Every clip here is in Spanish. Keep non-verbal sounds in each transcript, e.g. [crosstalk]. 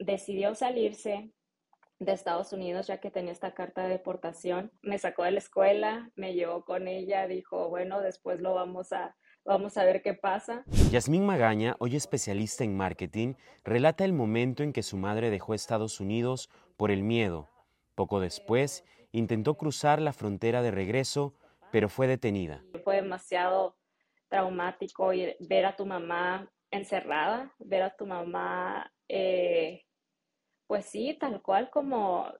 decidió salirse de Estados Unidos ya que tenía esta carta de deportación. Me sacó de la escuela, me llevó con ella, dijo, bueno, después lo vamos a, vamos a ver qué pasa. Yasmín Magaña, hoy especialista en marketing, relata el momento en que su madre dejó Estados Unidos por el miedo. Poco después, intentó cruzar la frontera de regreso, pero fue detenida. Fue demasiado traumático ver a tu mamá encerrada, ver a tu mamá eh, pues sí, tal cual como,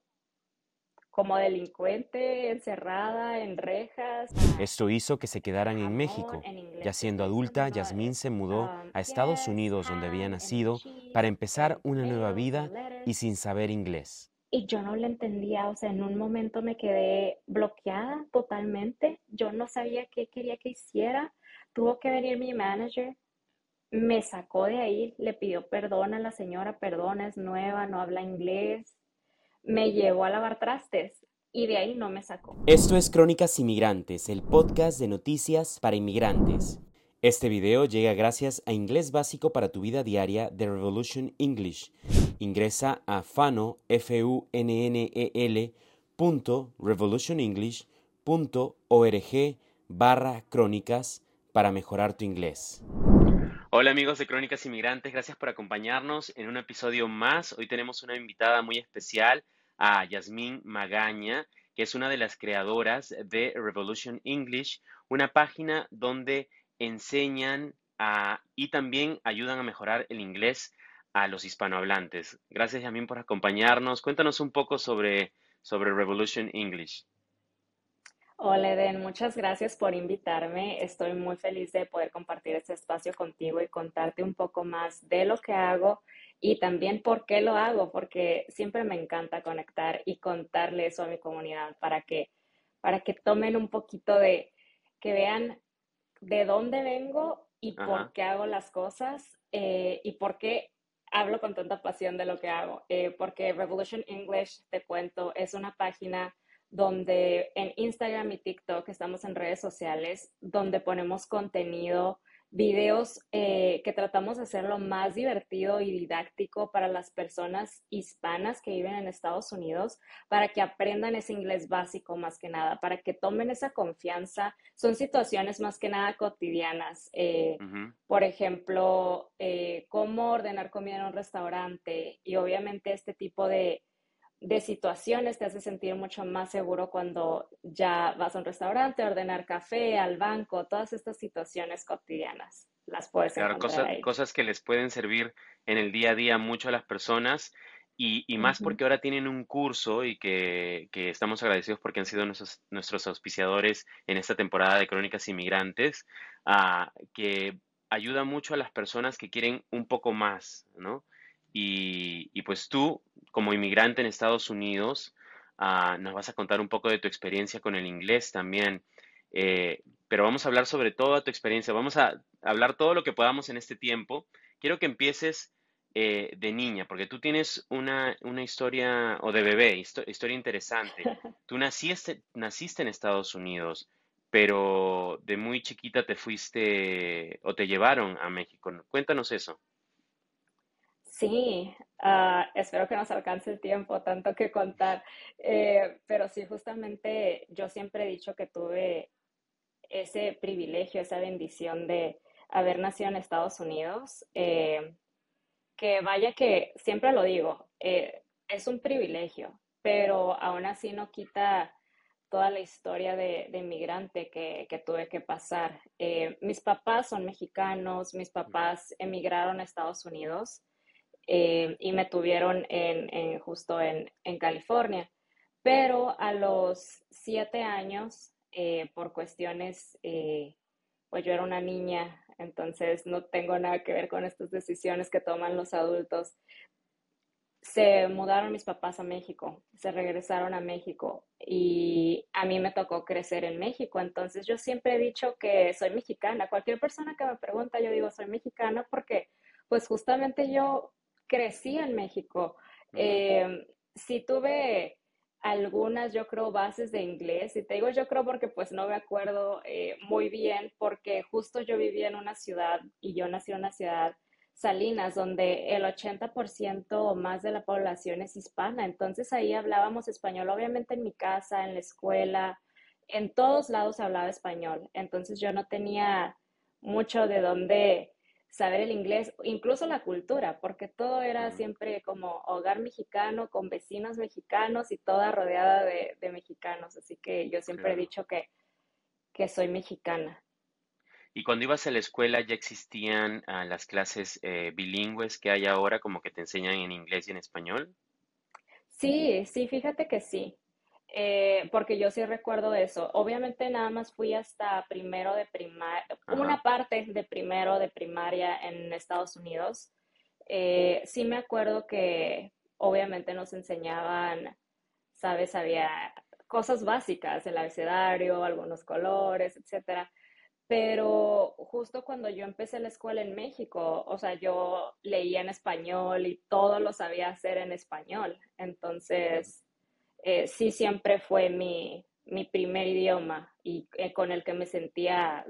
como delincuente, encerrada en rejas. Esto hizo que se quedaran en México. Ya siendo adulta, Yasmín se mudó a Estados Unidos, donde había nacido, para empezar una nueva vida y sin saber inglés. Y yo no le entendía, o sea, en un momento me quedé bloqueada totalmente. Yo no sabía qué quería que hiciera. Tuvo que venir mi manager me sacó de ahí, le pidió perdón a la señora, perdón, es nueva, no habla inglés, me llevó a lavar trastes y de ahí no me sacó. Esto es Crónicas Inmigrantes, el podcast de noticias para inmigrantes. Este video llega gracias a Inglés Básico para tu vida diaria de Revolution English. Ingresa a fano, f u n n e l barra crónicas para mejorar tu inglés. Hola amigos de Crónicas Inmigrantes, gracias por acompañarnos en un episodio más. Hoy tenemos una invitada muy especial, a Yasmín Magaña, que es una de las creadoras de Revolution English, una página donde enseñan y también ayudan a mejorar el inglés a los hispanohablantes. Gracias Yasmín por acompañarnos. Cuéntanos un poco sobre, sobre Revolution English. Hola Eden, muchas gracias por invitarme. Estoy muy feliz de poder compartir este espacio contigo y contarte un poco más de lo que hago y también por qué lo hago, porque siempre me encanta conectar y contarle eso a mi comunidad para que, para que tomen un poquito de, que vean de dónde vengo y por qué hago las cosas eh, y por qué hablo con tanta pasión de lo que hago. Eh, porque Revolution English, te cuento, es una página donde en Instagram y TikTok estamos en redes sociales, donde ponemos contenido, videos eh, que tratamos de hacerlo más divertido y didáctico para las personas hispanas que viven en Estados Unidos, para que aprendan ese inglés básico más que nada, para que tomen esa confianza. Son situaciones más que nada cotidianas. Eh, por ejemplo, eh, cómo ordenar comida en un restaurante y obviamente este tipo de de situaciones te hace sentir mucho más seguro cuando ya vas a un restaurante, a ordenar café, al banco, todas estas situaciones cotidianas las puedes claro, cosas, cosas que les pueden servir en el día a día mucho a las personas y, más porque ahora tienen un curso y que, estamos agradecidos porque han sido nuestros, nuestros auspiciadores en esta temporada de Crónicas Inmigrantes, ah, que ayuda mucho a las personas que quieren un poco más, ¿no? Y, y pues tú como inmigrante en Estados Unidos, ah, nos vas a contar un poco de tu experiencia con el inglés también. Eh, pero vamos a hablar sobre toda tu experiencia. Vamos a hablar todo lo que podamos en este tiempo. Quiero que empieces eh, de niña, porque tú tienes una, historia, o de bebé, historia interesante. [laughs] Tú naciste, naciste en Estados Unidos, pero de muy chiquita te fuiste o te llevaron a México. Cuéntanos eso. Sí, ah, espero que nos alcance el tiempo, tanto que contar. Eh, pero sí, justamente yo siempre he dicho que tuve ese privilegio, esa bendición de haber nacido en Estados Unidos. Eh, que vaya que, siempre lo digo, eh, es un privilegio, pero aún así no quita toda la historia de, inmigrante que, que, tuve que pasar. mis papás son mexicanos, mis papás emigraron a Estados Unidos. Eh, y me tuvieron en, justo en, California. Pero a los siete años, eh, por cuestiones, eh, pues yo era una niña, entonces no tengo nada que ver con estas decisiones que toman los adultos. Se mudaron mis papás a México, se regresaron a México y a mí me tocó crecer en México. Entonces yo siempre he dicho que soy mexicana. Cualquier persona que me pregunta, yo digo soy mexicana porque pues justamente yo crecí en México. Eh, sí tuve algunas, yo creo, bases de inglés. Y te digo yo creo porque pues no me acuerdo eh, muy bien, porque justo yo vivía en una ciudad y yo nací en una ciudad Salinas, donde el 80% o más de la población es hispana. Entonces ahí hablábamos español, obviamente en mi casa, en la escuela, en todos lados hablaba español. Entonces yo no tenía mucho de dónde saber el inglés, incluso la cultura, porque todo era siempre como hogar mexicano, con vecinos mexicanos y toda rodeada de, mexicanos. Así que yo siempre he dicho que, que soy mexicana. Y cuando ibas a la escuela ya existían ah, las clases eh, bilingües que hay ahora, como que te enseñan en inglés y en español. Sí, sí, fíjate que sí. Eh, porque yo sí recuerdo eso. Obviamente nada más fui hasta primero de primaria, una parte de primero de primaria en Estados Unidos. Eh, sí me acuerdo que obviamente nos enseñaban, sabes, había cosas básicas, el abecedario, algunos colores, etcétera. Pero justo cuando yo empecé la escuela en México, o sea, yo leía en español y todo lo sabía hacer en español. Entonces, eh, sí siempre fue mi, primer idioma y eh, con el que me sentía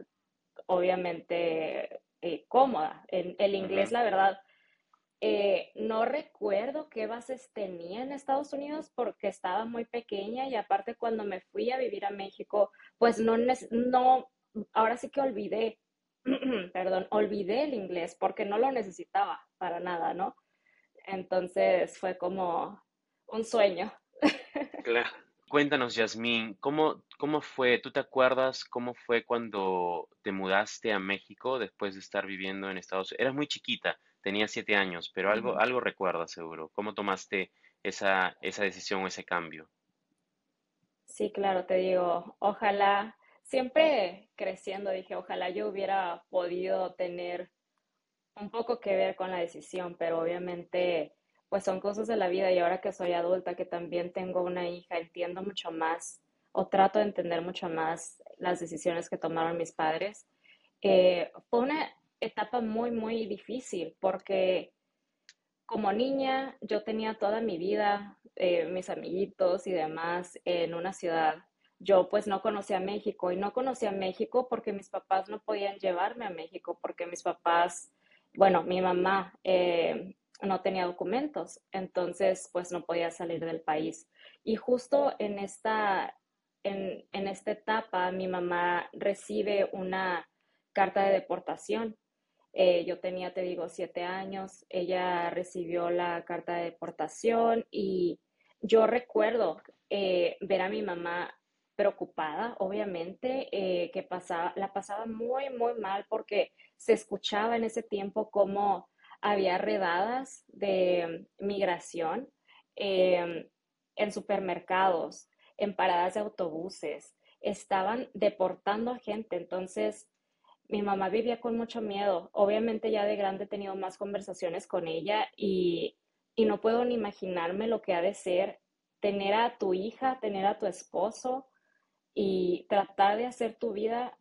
obviamente eh, cómoda. En, el inglés, la verdad, no recuerdo qué bases tenía en Estados Unidos porque estaba muy pequeña y aparte cuando me fui a vivir a México, pues no, no ahora sí que olvidé, [clears throat] perdón, olvidé el inglés porque no lo necesitaba para nada, ¿no? Entonces fue como un sueño. Claro. Cuéntanos, Yasmín, ¿cómo, ¿cómo fue? ¿Tú te acuerdas cómo fue cuando te mudaste a México después de estar viviendo en Estados Unidos? Eras muy chiquita, tenías siete años, pero algo, algo recuerdas seguro. ¿Cómo tomaste esa, esa decisión o ese cambio? Sí, claro, te digo, ojalá, siempre creciendo dije, ojalá yo hubiera podido tener un poco que ver con la decisión, pero obviamente pues son cosas de la vida y ahora que soy adulta, que también tengo una hija, entiendo mucho más o trato de entender mucho más las decisiones que tomaron mis padres. Eh, fue una etapa muy, muy difícil porque como niña yo tenía toda mi vida, eh, mis amiguitos y demás en una ciudad. Yo pues no conocía México y no conocía México porque mis papás no podían llevarme a México porque mis papás, bueno, mi mamá eh, no tenía documentos, entonces pues no podía salir del país. Y justo en esta, en, esta etapa mi mamá recibe una carta de deportación. Eh, yo tenía, te digo, siete años, ella recibió la carta de deportación y yo recuerdo eh, ver a mi mamá preocupada, obviamente, eh, que pasaba, la pasaba muy, muy mal porque se escuchaba en ese tiempo como había redadas de migración em, en supermercados, en paradas de autobuses, estaban deportando a gente, entonces mi mamá vivía con mucho miedo. Obviamente ya de grande he tenido más conversaciones con ella y, y no puedo ni imaginarme lo que ha de ser tener a tu hija, tener a tu esposo y tratar de hacer tu vida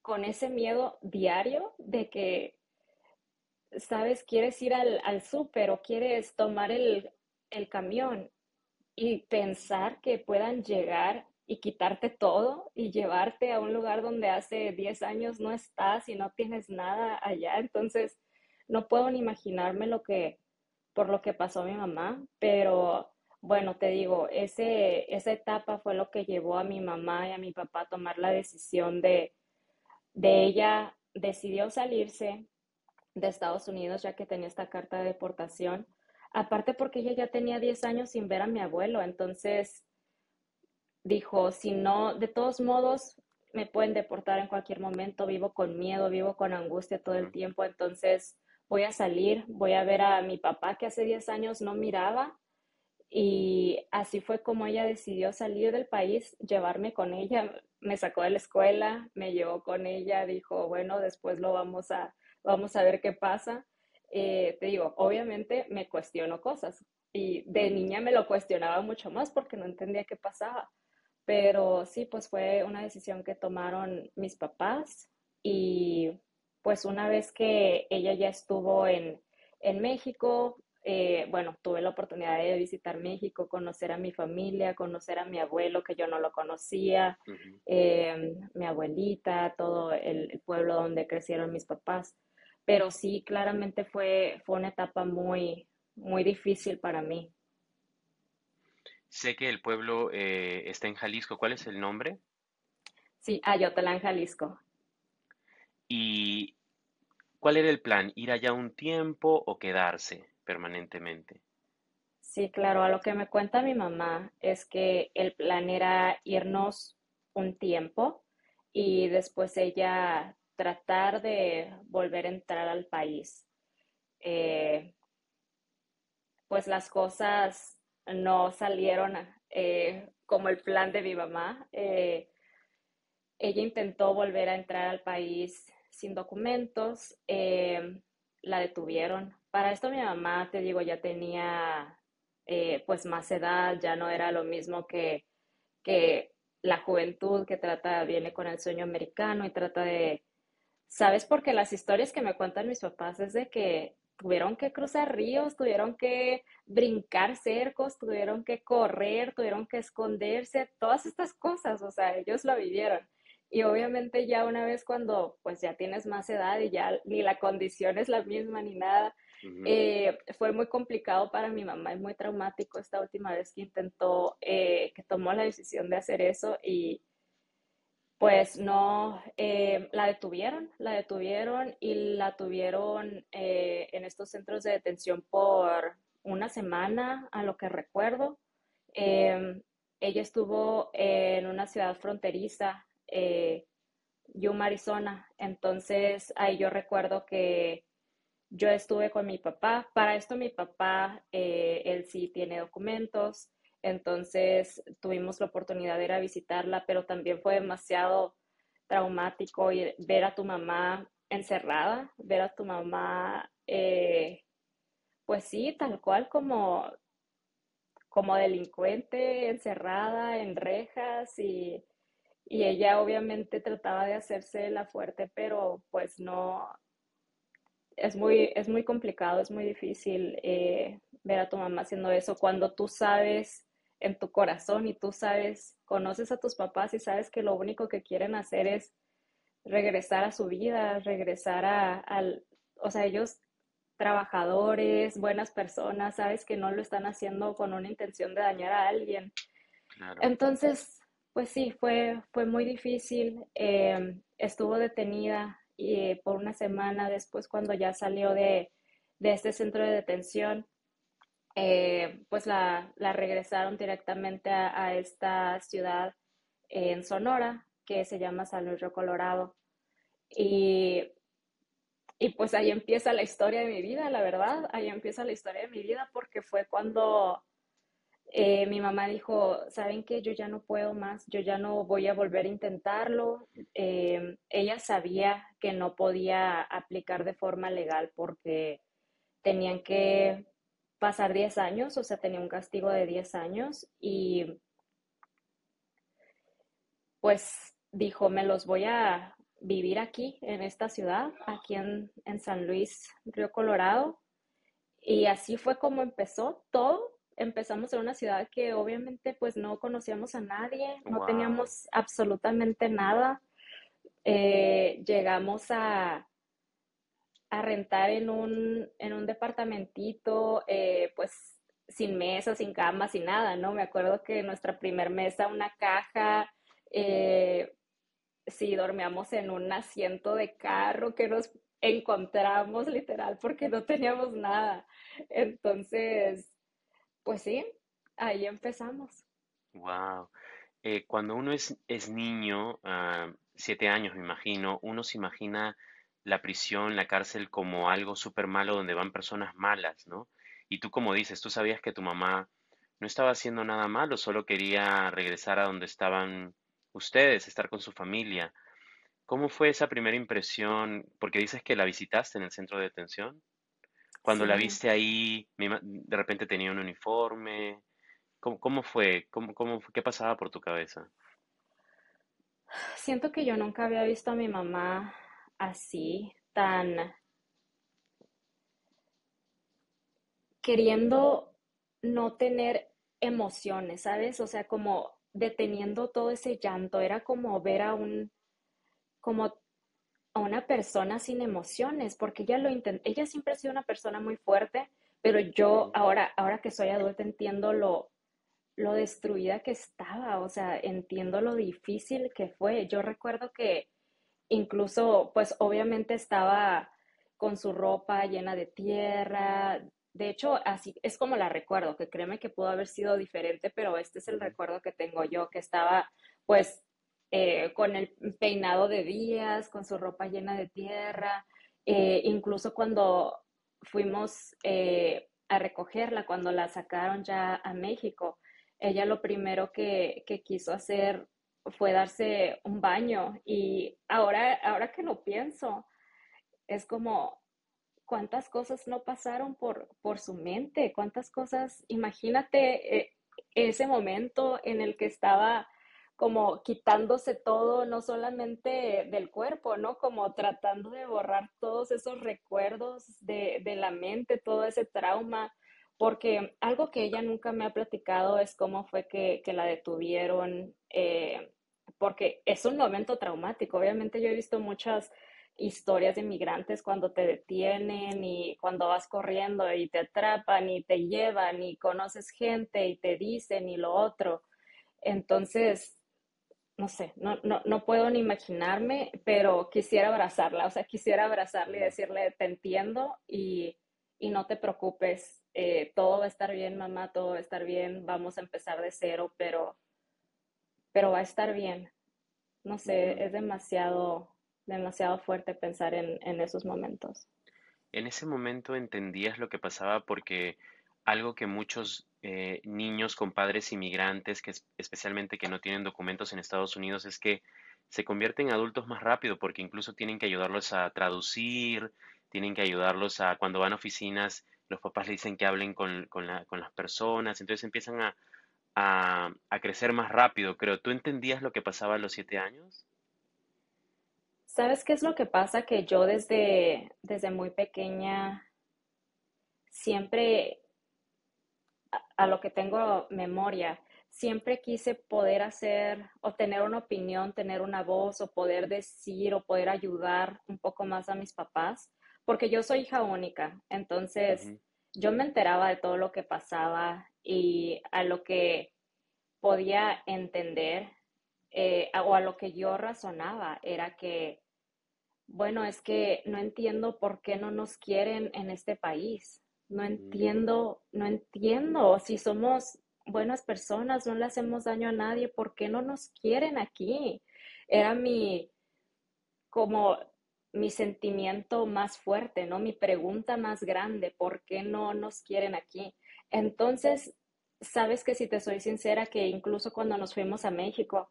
con ese miedo diario de que sabes, quieres ir al, al súper o quieres tomar el, camión y pensar que puedan llegar y quitarte todo y llevarte a un lugar donde hace 10 años no estás y no tienes nada allá. Entonces, no puedo ni imaginarme lo que, por lo que pasó mi mamá, pero bueno, te digo, ese, esa etapa fue lo que llevó a mi mamá y a mi papá a tomar la decisión de, de ella decidió salirse, de Estados Unidos, ya que tenía esta carta de deportación. Aparte porque ella ya tenía 10 años sin ver a mi abuelo, entonces dijo, si no, de todos modos, me pueden deportar en cualquier momento, vivo con miedo, vivo con angustia todo el tiempo, entonces voy a salir, voy a ver a mi papá que hace 10 años no miraba y así fue como ella decidió salir del país, llevarme con ella, me sacó de la escuela, me llevó con ella, dijo, bueno, después lo vamos a, vamos a ver qué pasa. Eh, te digo, obviamente me cuestiono cosas y de niña me lo cuestionaba mucho más porque no entendía qué pasaba. Pero sí, pues fue una decisión que tomaron mis papás y pues una vez que ella ya estuvo en, en México, eh, bueno, tuve la oportunidad de visitar México, conocer a mi familia, conocer a mi abuelo que yo no lo conocía, eh, mi abuelita, todo el, pueblo donde crecieron mis papás. Pero sí, claramente fue, fue una etapa muy, muy difícil para mí. Sé que el pueblo eh, está en Jalisco. ¿Cuál es el nombre? Sí, Ayotlán, Jalisco. ¿Y cuál era el plan? ¿Ir allá un tiempo o quedarse permanentemente? Sí, claro, a lo que me cuenta mi mamá es que el plan era irnos un tiempo y después ella tratar de volver a entrar al país. Eh, pues las cosas no salieron eh, como el plan de mi mamá. Eh, ella intentó volver a entrar al país sin documentos, la detuvieron. Para esto mi mamá, te digo, ya tenía pues más edad, ya no era lo mismo que, que la juventud que trata, viene con el sueño americano y trata de, ¿sabes? Porque las historias que me cuentan mis papás es de que tuvieron que cruzar ríos, tuvieron que brincar cercos, tuvieron que correr, tuvieron que esconderse, todas estas cosas, o sea, ellos lo vivieron. Y obviamente ya una vez cuando pues ya tienes más edad y ya ni la condición es la misma ni nada, eh, fue muy complicado para mi mamá, es muy traumático esta última vez que intentó, eh, que tomó la decisión de hacer eso y pues no, eh, la detuvieron, la detuvieron y la tuvieron en estos centros de detención por una semana, a lo que recuerdo. ella estuvo en una ciudad fronteriza, Yuma, Arizona, entonces ahí yo recuerdo que yo estuve con mi papá. Para esto mi papá, eh, él sí tiene documentos, entonces tuvimos la oportunidad de ir a visitarla, pero también fue demasiado traumático ver a tu mamá encerrada, ver a tu mamá, eh, pues sí, tal cual como, como delincuente, encerrada en rejas y, y ella obviamente trataba de hacerse la fuerte, pero pues no, es muy, es muy complicado, es muy difícil eh, ver a tu mamá haciendo eso. Cuando tú sabes en tu corazón y tú sabes, conoces a tus papás y sabes que lo único que quieren hacer es regresar a su vida, regresar a, al, o sea, ellos trabajadores, buenas personas, sabes que no lo están haciendo con una intención de dañar a alguien. Entonces, pues sí, fue, fue muy difícil. Eh, estuvo detenida y por una semana después cuando ya salió de, este centro de detención, eh, pues la, regresaron directamente a, esta ciudad en Sonora, que se llama San Luis Río Colorado. Y, y pues ahí empieza la historia de mi vida, la verdad, ahí empieza la historia de mi vida porque fue cuando eh, mi mamá dijo, ¿saben qué? Yo ya no puedo más, yo ya no voy a volver a intentarlo. Eh, ella sabía que no podía aplicar de forma legal porque tenían que pasar 10 años, o sea, tenía un castigo de 10 años y pues dijo, me los voy a vivir aquí, en esta ciudad, aquí en, en San Luis, Río Colorado. Y así fue como empezó todo empezamos en una ciudad que obviamente pues no conocíamos a nadie, no teníamos absolutamente nada. Eh, llegamos a, a rentar en un, en un departamentito, eh, pues sin mesa, sin cama, sin nada, ¿no? Me acuerdo que nuestra primer mesa, una caja, eh, sí, dormíamos en un asiento de carro que nos encontramos literal porque no teníamos nada. Entonces, pues sí, ahí empezamos. Wow. Eh, cuando uno es, es niño, ah, siete años me imagino, uno se imagina la prisión, la cárcel como algo súper malo donde van personas malas, ¿no? Y tú como dices, tú sabías que tu mamá no estaba haciendo nada malo, solo quería regresar a donde estaban ustedes, estar con su familia. ¿Cómo fue esa primera impresión? Porque dices que la visitaste en el centro de detención. Cuando la viste ahí, de repente tenía un uniforme. ¿Cómo, fue? ¿Cómo, cómo, ¿Qué pasaba por tu cabeza? Siento que yo nunca había visto a mi mamá así, tan queriendo no tener emociones, ¿sabes? O sea, como deteniendo todo ese llanto, era como ver a un, como a una persona sin emociones, porque ella lo ella siempre ha sido una persona muy fuerte, pero yo ahora, ahora que soy adulta entiendo lo, lo destruida que estaba, o sea, entiendo lo difícil que fue. Yo recuerdo que incluso, pues obviamente estaba con su ropa llena de tierra. De hecho, así es como la recuerdo, que créeme que pudo haber sido diferente, pero este es el recuerdo que tengo yo, que estaba pues eh, con el peinado de días, con su ropa llena de tierra, eh, incluso cuando fuimos eh, a recogerla, cuando la sacaron ya a México, ella lo primero que, que, quiso hacer fue darse un baño y ahora, ahora que lo pienso, es como cuántas cosas no pasaron por, por su mente, cuántas cosas, imagínate ese momento en el que estaba como quitándose todo, no solamente del cuerpo, ¿no? Como tratando de borrar todos esos recuerdos de, la mente, todo ese trauma, porque algo que ella nunca me ha platicado es cómo fue que, la detuvieron, eh, porque es un momento traumático. Obviamente yo he visto muchas historias de migrantes cuando te detienen y cuando vas corriendo y te atrapan y te llevan y conoces gente y te dicen y lo otro. Entonces, no sé, no, no, no puedo ni imaginarme, pero quisiera abrazarla, o sea, quisiera abrazarla y decirle, te entiendo y, no te preocupes, eh, todo va a estar bien, mamá, todo va a estar bien, vamos a empezar de cero, pero, pero va a estar bien. No sé, es demasiado, demasiado fuerte pensar en, en esos momentos. En ese momento entendías lo que pasaba porque algo que muchos eh, niños con padres inmigrantes, que especialmente que no tienen documentos en Estados Unidos, es que se convierten en adultos más rápido porque incluso tienen que ayudarlos a traducir, tienen que ayudarlos a cuando van a oficinas, los papás le dicen que hablen con, las personas, entonces empiezan a, a, crecer más rápido, creo. ¿Tú entendías lo que pasaba a los siete años? ¿Sabes qué es lo que pasa? Que yo desde, desde muy pequeña siempre a lo que tengo memoria, siempre quise poder hacer o tener una opinión, tener una voz o poder decir o poder ayudar un poco más a mis papás, porque yo soy hija única, entonces yo me enteraba de todo lo que pasaba y a lo que podía entender eh, o a lo que yo razonaba era que, bueno, es que no entiendo por qué no nos quieren en este país no entiendo, no entiendo si somos buenas personas, no le hacemos daño a nadie, ¿por qué no nos quieren aquí? Era mi, como mi sentimiento más fuerte, ¿no? Mi pregunta más grande, ¿por qué no nos quieren aquí? Entonces, sabes que si te soy sincera, que incluso cuando nos fuimos a México,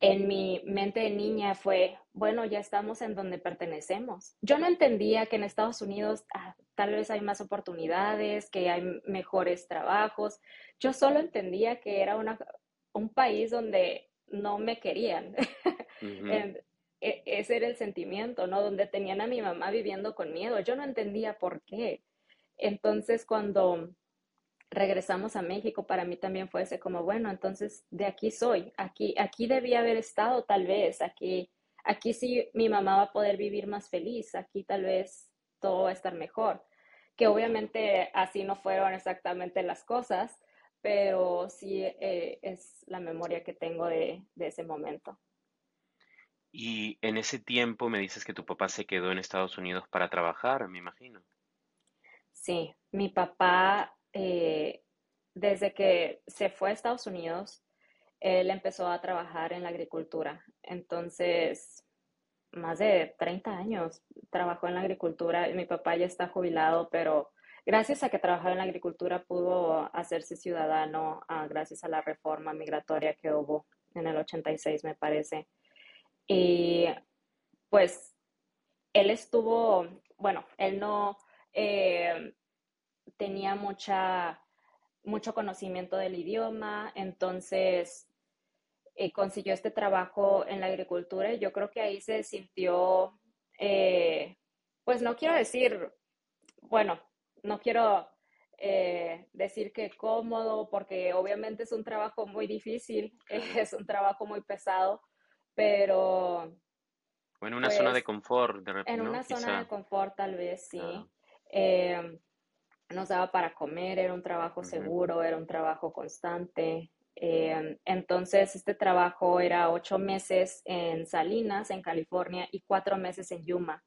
en mi mente de niña fue, bueno, ya estamos en donde pertenecemos. Yo no entendía que en Estados Unidos ah, tal vez hay más oportunidades, que hay mejores trabajos. Yo solo entendía que era una, un país donde no me querían. [laughs] ese era el sentimiento, ¿no? Donde tenían a mi mamá viviendo con miedo. Yo no entendía por qué. Entonces, cuando regresamos a México, para mí también fue ese como, bueno, entonces de aquí soy, aquí, aquí debía haber estado tal vez, aquí, aquí sí mi mamá va a poder vivir más feliz, aquí tal vez todo va a estar mejor. Que obviamente así no fueron exactamente las cosas, pero sí eh, es la memoria que tengo de, de ese momento. Y en ese tiempo me dices que tu papá se quedó en Estados Unidos para trabajar, me imagino. Sí, mi papá eh, desde que se fue a Estados Unidos, él empezó a trabajar en la agricultura. Entonces, más de 30 años trabajó en la agricultura. Mi papá ya está jubilado, pero gracias a que trabajaba en la agricultura pudo hacerse ciudadano ah, gracias a la reforma migratoria que hubo en el 86, me parece. Y pues él estuvo, bueno, él no... Eh, tenía mucha, mucho conocimiento del idioma, entonces eh, consiguió este trabajo en la agricultura y yo creo que ahí se sintió, eh, pues no quiero decir, bueno, no quiero eh, decir que cómodo, porque obviamente es un trabajo muy difícil, [laughs] es un trabajo muy pesado, pero O en una zona de Pues confort, de en repente, ¿no? una zona de confort tal vez sí. Eh, nos daba para comer, era un trabajo seguro, era un trabajo constante. Eh, entonces, este trabajo era ocho meses en Salinas, en California, y cuatro meses en Yuma,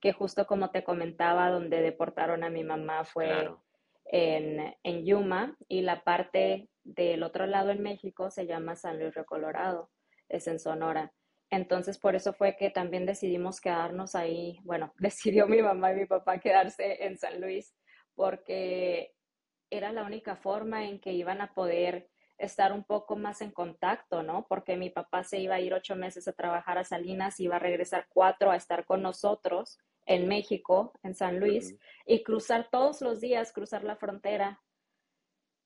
que justo como te comentaba, donde deportaron a mi mamá fue Claro. en, en Yuma, y la parte del otro lado en México se llama San Luis Río Colorado, es en Sonora. Entonces, por eso fue que también decidimos quedarnos ahí. Bueno, [laughs] decidió mi mamá y mi papá quedarse en San Luis porque era la única forma en que iban a poder estar un poco más en contacto, ¿no? Porque mi papá se iba a ir ocho meses a trabajar a Salinas, iba a regresar cuatro a estar con nosotros en México, en San Luis, y cruzar todos los días, cruzar la frontera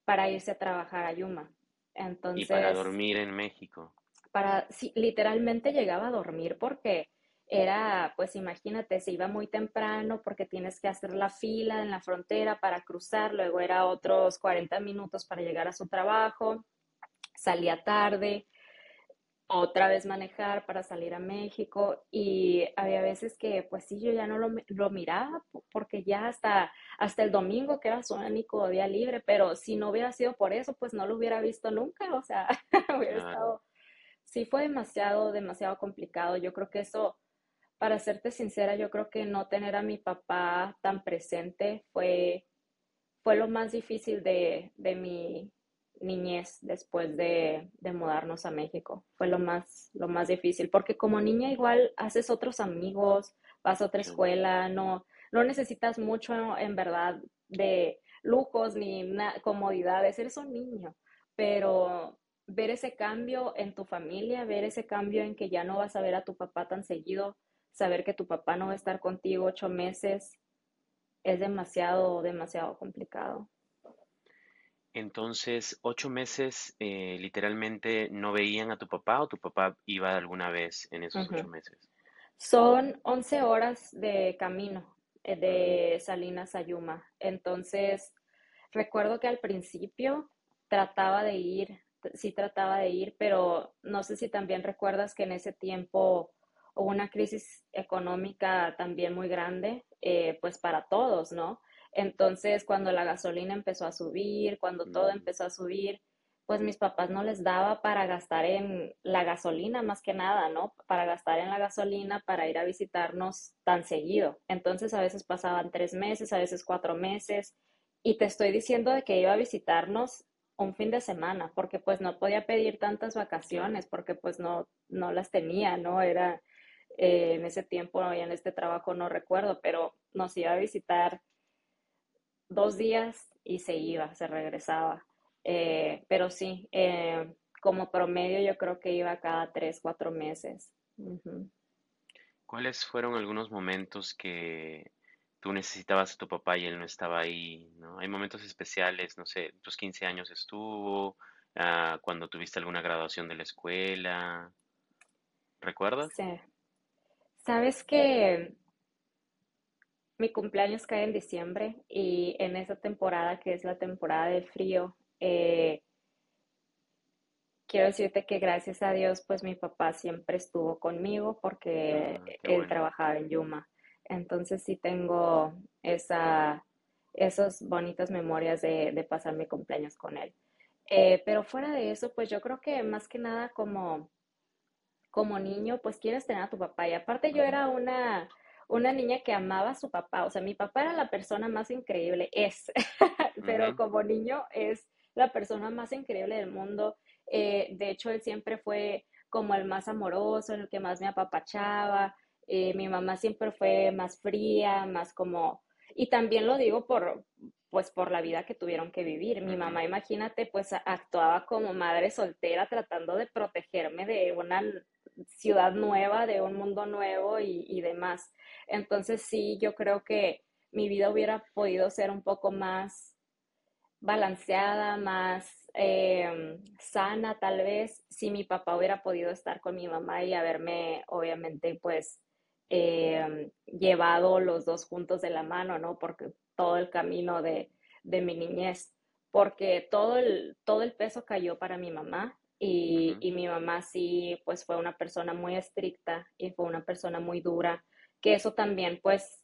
para irse a trabajar a Yuma. Y para Entonces, dormir en México. Para, sí, literalmente llegaba a dormir porque era, pues imagínate, se iba muy temprano porque tienes que hacer la fila en la frontera para cruzar, luego era otros 40 minutos para llegar a su trabajo, salía tarde, otra vez manejar para salir a México y había veces que pues sí, yo ya no lo, lo miraba porque ya hasta, hasta el domingo que era su único día libre, pero si no hubiera sido por eso, pues no lo hubiera visto nunca, o sea, [laughs] hubiera estado sí fue demasiado, demasiado complicado. Yo creo que eso, para serte sincera, yo creo que no tener a mi papá tan presente fue, fue lo más difícil de, de mi niñez después de, de mudarnos a México. Fue lo más, lo más difícil, porque como niña igual haces otros amigos, vas a otra escuela, no, no necesitas mucho en verdad de lujos ni comodidades, eres un niño, pero ver ese cambio en tu familia, ver ese cambio en que ya no vas a ver a tu papá tan seguido, saber que tu papá no va a estar contigo ocho meses, es demasiado, demasiado complicado. Entonces, ocho meses eh, literalmente no veían a tu papá o tu papá iba alguna vez en esos ocho meses. Son 11 horas de camino eh, de Salinas a Yuma. Entonces, recuerdo que al principio trataba de ir, sí trataba de ir, pero no sé si también recuerdas que en ese tiempo hubo una crisis económica también muy grande, eh, pues para todos, ¿no? Entonces, cuando la gasolina empezó a subir, cuando todo empezó a subir, pues mis papás no les daba para gastar en la gasolina más que nada, ¿no? Para gastar en la gasolina para ir a visitarnos tan seguido. Entonces a veces pasaban tres meses, a veces cuatro meses, y te estoy diciendo de que iba a visitarnos un fin de semana, porque pues no podía pedir tantas vacaciones, porque pues no, no las tenía, ¿no? Era eh, en ese tiempo y en este trabajo no recuerdo, pero nos iba a visitar dos días y se iba, se regresaba. Eh, pero sí, eh, como promedio yo creo que iba cada tres, cuatro meses. ¿Cuáles fueron algunos momentos que tú necesitabas a tu papá y él no estaba ahí, ¿no? Hay momentos especiales, no sé, tus 15 años estuvo, ah, cuando tuviste alguna graduación de la escuela, ¿recuerdas? Sí. Sabes que mi cumpleaños cae en diciembre y en esa temporada, que es la temporada de frío, eh, quiero decirte que gracias a Dios, pues mi papá siempre estuvo conmigo porque Ah, él bueno. trabajaba en Yuma. Entonces sí tengo esa, esas bonitas memorias de, de pasar mi cumpleaños con él. Eh, pero fuera de eso, pues yo creo que más que nada como como niño, pues quieres tener a tu papá. Y aparte yo era una, una niña que amaba a su papá. O sea, mi papá era la persona más increíble, es, [laughs] pero como niño es la persona más increíble del mundo. Eh, de hecho, él siempre fue como el más amoroso, el que más me apapachaba. Eh, mi mamá siempre fue más fría, más como... Y también lo digo por, pues por la vida que tuvieron que vivir. Mi mamá, imagínate, pues actuaba como madre soltera tratando de protegerme de una ciudad nueva, de un mundo nuevo y, y demás. Entonces sí, yo creo que mi vida hubiera podido ser un poco más balanceada, más eh, sana tal vez, si mi papá hubiera podido estar con mi mamá y haberme, obviamente, pues eh, llevado los dos juntos de la mano, ¿no? Porque todo el camino de, de mi niñez, porque todo el, todo el peso cayó para mi mamá, y, y mi mamá sí, pues fue una persona muy estricta y fue una persona muy dura, que eso también, pues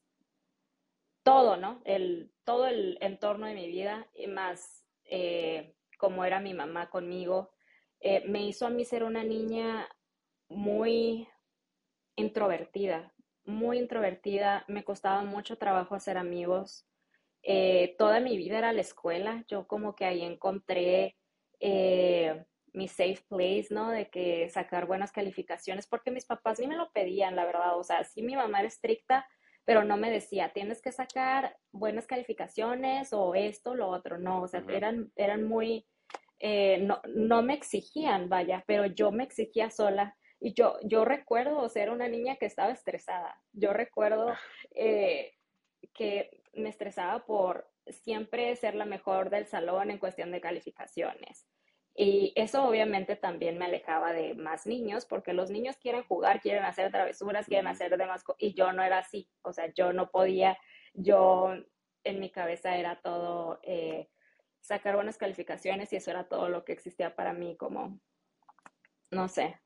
todo, ¿no? El, todo el entorno de mi vida, y más eh, como era mi mamá conmigo, eh, me hizo a mí ser una niña muy introvertida, muy introvertida, me costaba mucho trabajo hacer amigos. Eh, toda mi vida era la escuela, yo como que ahí encontré eh, mi safe place, ¿no? De que sacar buenas calificaciones, porque mis papás ni me lo pedían, la verdad, o sea, sí mi mamá era estricta, pero no me decía, tienes que sacar buenas calificaciones o esto, lo otro, no, o sea, eran, eran muy, eh, no, no me exigían, vaya, pero yo me exigía sola. Y yo, yo recuerdo ser una niña que estaba estresada. Yo recuerdo eh, que me estresaba por siempre ser la mejor del salón en cuestión de calificaciones. Y eso obviamente también me alejaba de más niños, porque los niños quieren jugar, quieren hacer travesuras, quieren hacer demás cosas, y yo no era así, o sea, yo no podía, yo en mi cabeza era todo eh, sacar buenas calificaciones y eso era todo lo que existía para mí, como, no sé,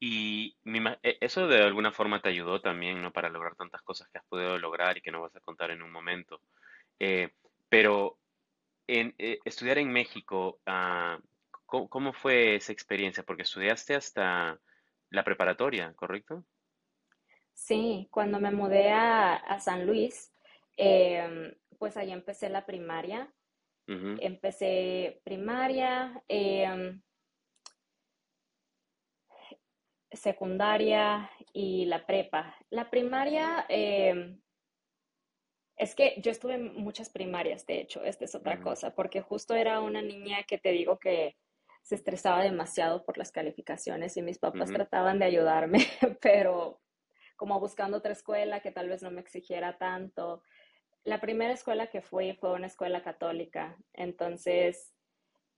Y e- eso de alguna forma te ayudó también, ¿no? Para lograr tantas cosas que has podido lograr y que no vas a contar en un momento. Eh, pero en, eh, estudiar en México, ah, ¿cómo, cómo fue esa experiencia? Porque estudiaste hasta la preparatoria, ¿correcto? Sí, cuando me mudé a, a San Luis, em, pues ahí empecé la primaria. Empecé primaria, em, secundaria y la prepa. La primaria, em, es que yo estuve en muchas primarias, de hecho, esta es otra ujú, cosa, porque justo era una niña que te digo que se estresaba demasiado por las calificaciones y mis papás trataban de ayudarme, [laughs] pero como buscando otra escuela que tal vez no me exigiera tanto. La primera escuela que fui fue una escuela católica, entonces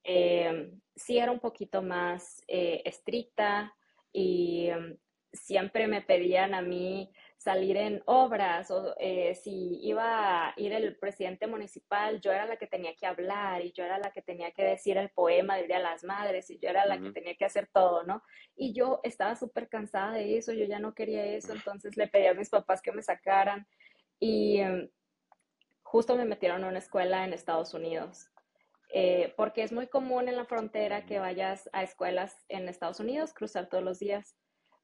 eh, sí era un poquito más eh, estricta y um, siempre me pedían a mí salir en obras o eh, si iba a ir el presidente municipal, yo era la que tenía que hablar y yo era la que tenía que decir el poema del Día de las Madres y yo era la que tenía que hacer todo, ¿no? Y yo estaba súper cansada de eso, yo ya no quería eso, entonces le pedí a mis papás que me sacaran y um, justo me metieron a una escuela en Estados Unidos eh, porque es muy común en la frontera que vayas a escuelas en Estados Unidos, cruzar todos los días,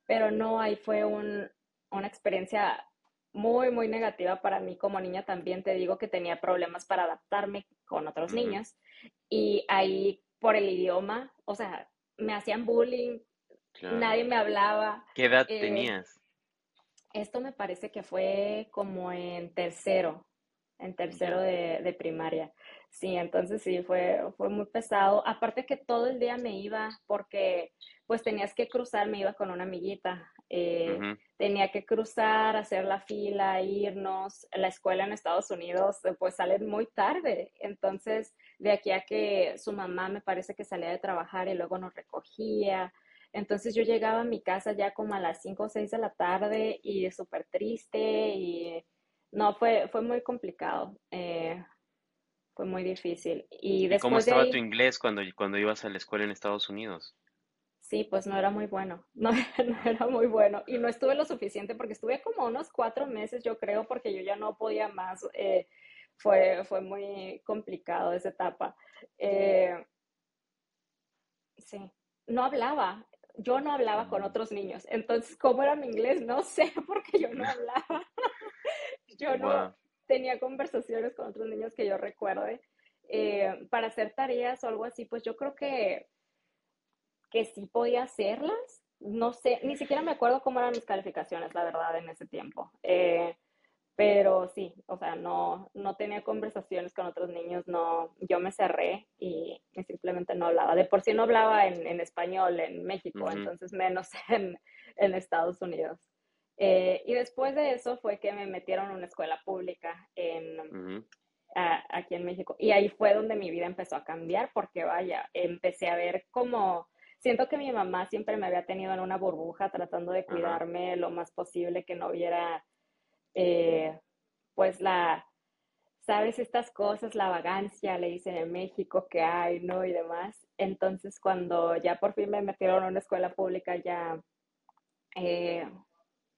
pero no, ahí fue un, una experiencia muy, muy negativa para mí como niña también. Te digo que tenía problemas para adaptarme con otros ujú, niños y ahí por el idioma, o sea, me hacían bullying, claro. nadie me hablaba. ¿Qué edad Eh, tenías? esto me parece que fue como en tercero, en tercero de, de primaria. Sí, entonces sí, fue, fue muy pesado. Aparte que todo el día me iba porque pues tenías que cruzar, me iba con una amiguita. eh, tenía que cruzar, hacer la fila, irnos. La escuela en Estados Unidos eh, pues sale muy tarde. Entonces, de aquí a que su mamá me parece que salía de trabajar y luego nos recogía. Entonces yo llegaba a mi casa ya como a las 5 o 6 de la tarde y súper triste y no, fue, fue muy complicado, eh, fue muy difícil. Y ¿Y cómo después de estaba tu inglés cuando, cuando ibas a la escuela en Estados Unidos? sí, pues no era muy bueno, [laughs] no, no era muy bueno. Y no estuve lo suficiente porque estuve como unos cuatro meses, yo creo, porque yo ya no podía más. eh, fue, fue muy complicado esa etapa. Eh, Sí, no hablaba. Yo no hablaba con otros niños. Entonces, ¿cómo era mi inglés? No sé, [laughs] porque yo no hablaba. [laughs] Yo no Wow. Tenía conversaciones con otros niños que yo recuerde. Eh, para hacer tareas o algo así, pues yo creo que, que sí podía hacerlas. No sé, ni siquiera me acuerdo cómo eran mis calificaciones, la verdad, en ese tiempo. Eh, pero sí, o sea, no, no tenía conversaciones con otros niños, no, yo me cerré y, y simplemente no hablaba. De por sí no hablaba en, en español en México, entonces menos [laughs] en, en Estados Unidos. Eh, y después de eso fue que me metieron en una escuela pública en, a- aquí en México. Y ahí fue donde mi vida empezó a cambiar, porque vaya, empecé a ver como, siento que mi mamá siempre me había tenido en una burbuja tratando de cuidarme lo más posible, que no hubiera eh, pues la sabes estas cosas, la vagancia, le dicen en México que hay, ¿no? Y demás. Entonces, cuando ya por fin me metieron a una escuela pública, ya, eh,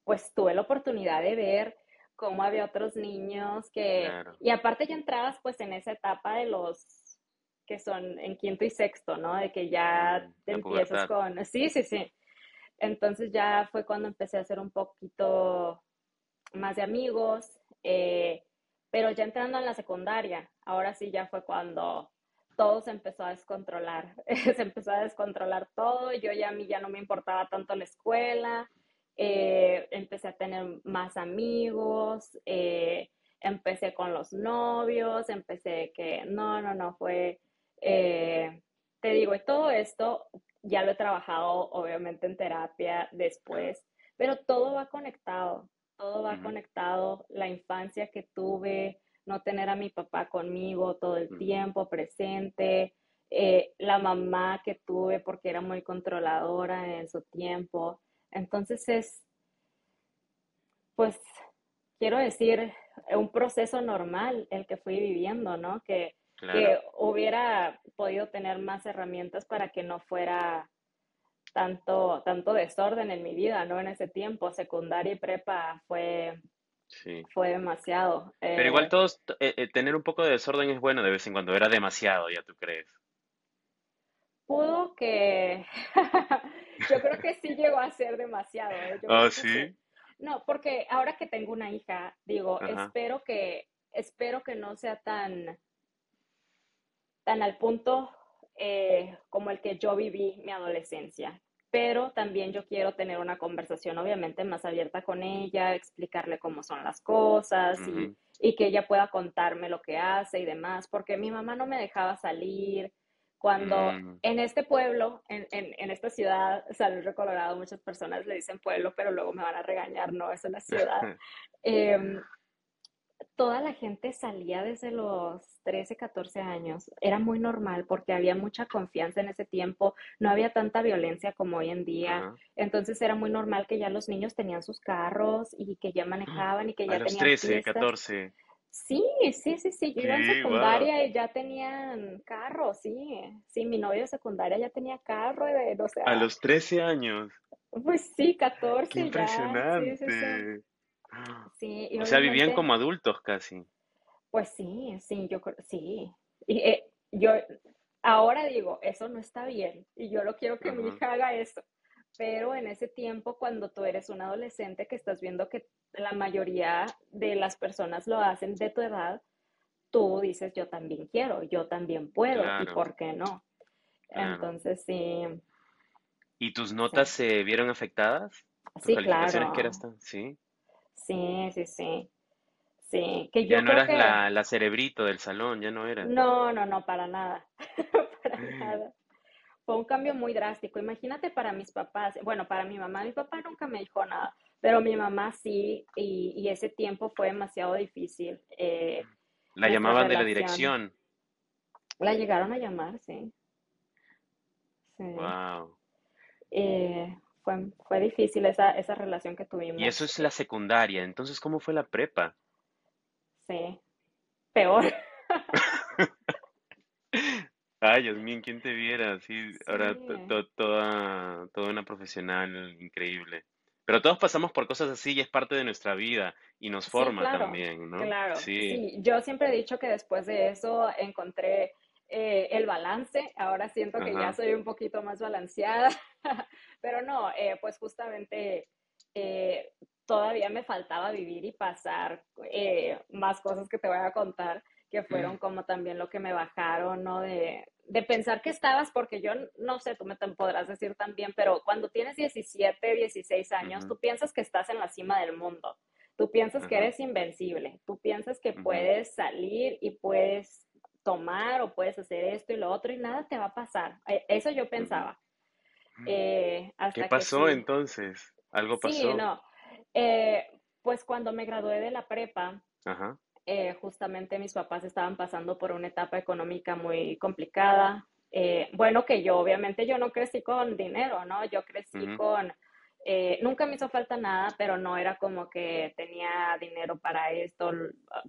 pues tuve la oportunidad de ver cómo había otros niños que, y aparte ya entrabas pues en esa etapa de los que son en quinto y sexto, ¿no? De que ya mm, te empiezas con, sí, sí, sí. Entonces ya fue cuando empecé a hacer un poquito más de amigos, eh, pero ya entrando en la secundaria, ahora sí ya fue cuando todo se empezó a descontrolar, [laughs] se empezó a descontrolar todo, yo ya a mí ya no me importaba tanto la escuela, eh, empecé a tener más amigos, eh, empecé con los novios, empecé que, no, no, no, fue, eh, te digo, y todo esto ya lo he trabajado obviamente en terapia después, pero todo va conectado, todo va conectado, la infancia que tuve, no tener a mi papá conmigo todo el tiempo presente, la mamá que tuve porque era muy controladora en su tiempo, entonces es, pues, quiero decir, un proceso normal el que fui viviendo, ¿no? Que, que hubiera podido tener más herramientas para que no fuera tanto, tanto desorden en mi vida, ¿no? En ese tiempo, secundaria y prepa fue, fue demasiado. Pero igual eh, todos, eh, eh, tener un poco de desorden es bueno de vez en cuando, era demasiado, ya tú crees. Pudo que, [laughs] yo creo que sí llegó a ser demasiado. ¿eh? ¿Ah, sí? No, porque ahora que tengo una hija, digo, espero que, espero que no sea tan, tan al punto eh, como el que yo viví mi adolescencia. Pero también yo quiero tener una conversación, obviamente, más abierta con ella, explicarle cómo son las cosas y, y que ella pueda contarme lo que hace y demás, porque mi mamá no me dejaba salir, cuando mm. en este pueblo, en, en, esta ciudad, San Luis Colorado, muchas personas le dicen pueblo, pero luego me van a regañar, no, es una ciudad. [laughs] Em, toda la gente salía desde los 13, 14 años. Era muy normal porque había mucha confianza en ese tiempo, no había tanta violencia como hoy en día. Entonces era muy normal que ya los niños tenían sus carros y que ya manejaban y que ya a los 13, 14. Sí, sí, sí, sí. Yo iba en secundaria y ya tenían carro, sí. Sí, mi novio de secundaria ya tenía carro, de, o sea. A los 13 años. Pues sí, 14 Qué impresionante. Sí, o sea, vivían como adultos casi. Pues sí, sí, yo creo, sí. Y eh, yo ahora digo, eso no está bien y yo lo quiero que mi hija haga eso. Pero en ese tiempo, cuando tú eres un adolescente que estás viendo que la mayoría de las personas lo hacen de tu edad, tú dices, yo también quiero, yo también puedo, ¿y por qué no? Entonces, sí. ¿Y tus notas se vieron afectadas? sí, claro. Que ¿Sí? Sí, sí, sí. Sí, que yo ya no eras la, la, cerebrito del salón, ya no eras. No, no, no, para nada. [laughs] para nada fue un cambio muy drástico. Imagínate para mis papás, bueno, para mi mamá, mi papá nunca me dijo nada, pero mi mamá sí, y, ese tiempo fue demasiado difícil. Eh, la llamaban de la dirección. La llegaron a llamar, sí. sí. Wow. Eh, fue, fue difícil esa, esa relación que tuvimos. Y eso es la secundaria, entonces, ¿cómo fue la prepa? Sí, peor. [laughs] Ay, Dios mío, ¿quién te viera? Sí, ahora toda, toda una profesional increíble. Pero todos pasamos por cosas así y es parte de nuestra vida y nos forma también, ¿no? Claro, sí. Yo siempre he dicho que después de eso encontré eh, el balance. Ahora siento que ya soy un poquito más balanceada, [laughs] pero no, eh, pues justamente eh, todavía me faltaba vivir y pasar más cosas que te voy a contar que fueron como también lo que me bajaron, ¿no? De, pensar que estabas, porque yo no sé, tú me podrás decir también, pero cuando tienes 17, 16 años, tú piensas que estás en la cima del mundo, tú piensas que eres invencible, tú piensas que puedes salir y puedes tomar o puedes hacer esto y lo otro y nada te va a pasar. E, eso yo pensaba. Eh, ¿Qué pasó entonces? ¿Algo pasó? Sí, no. Eh, pues cuando me gradué de la prepa, Ajá. Eh, justamente mis papás estaban pasando por una etapa económica muy complicada. Eh, bueno, que yo obviamente yo no crecí con dinero, ¿no? Yo crecí con, eh, nunca me hizo falta nada, pero no era como que tenía dinero para esto,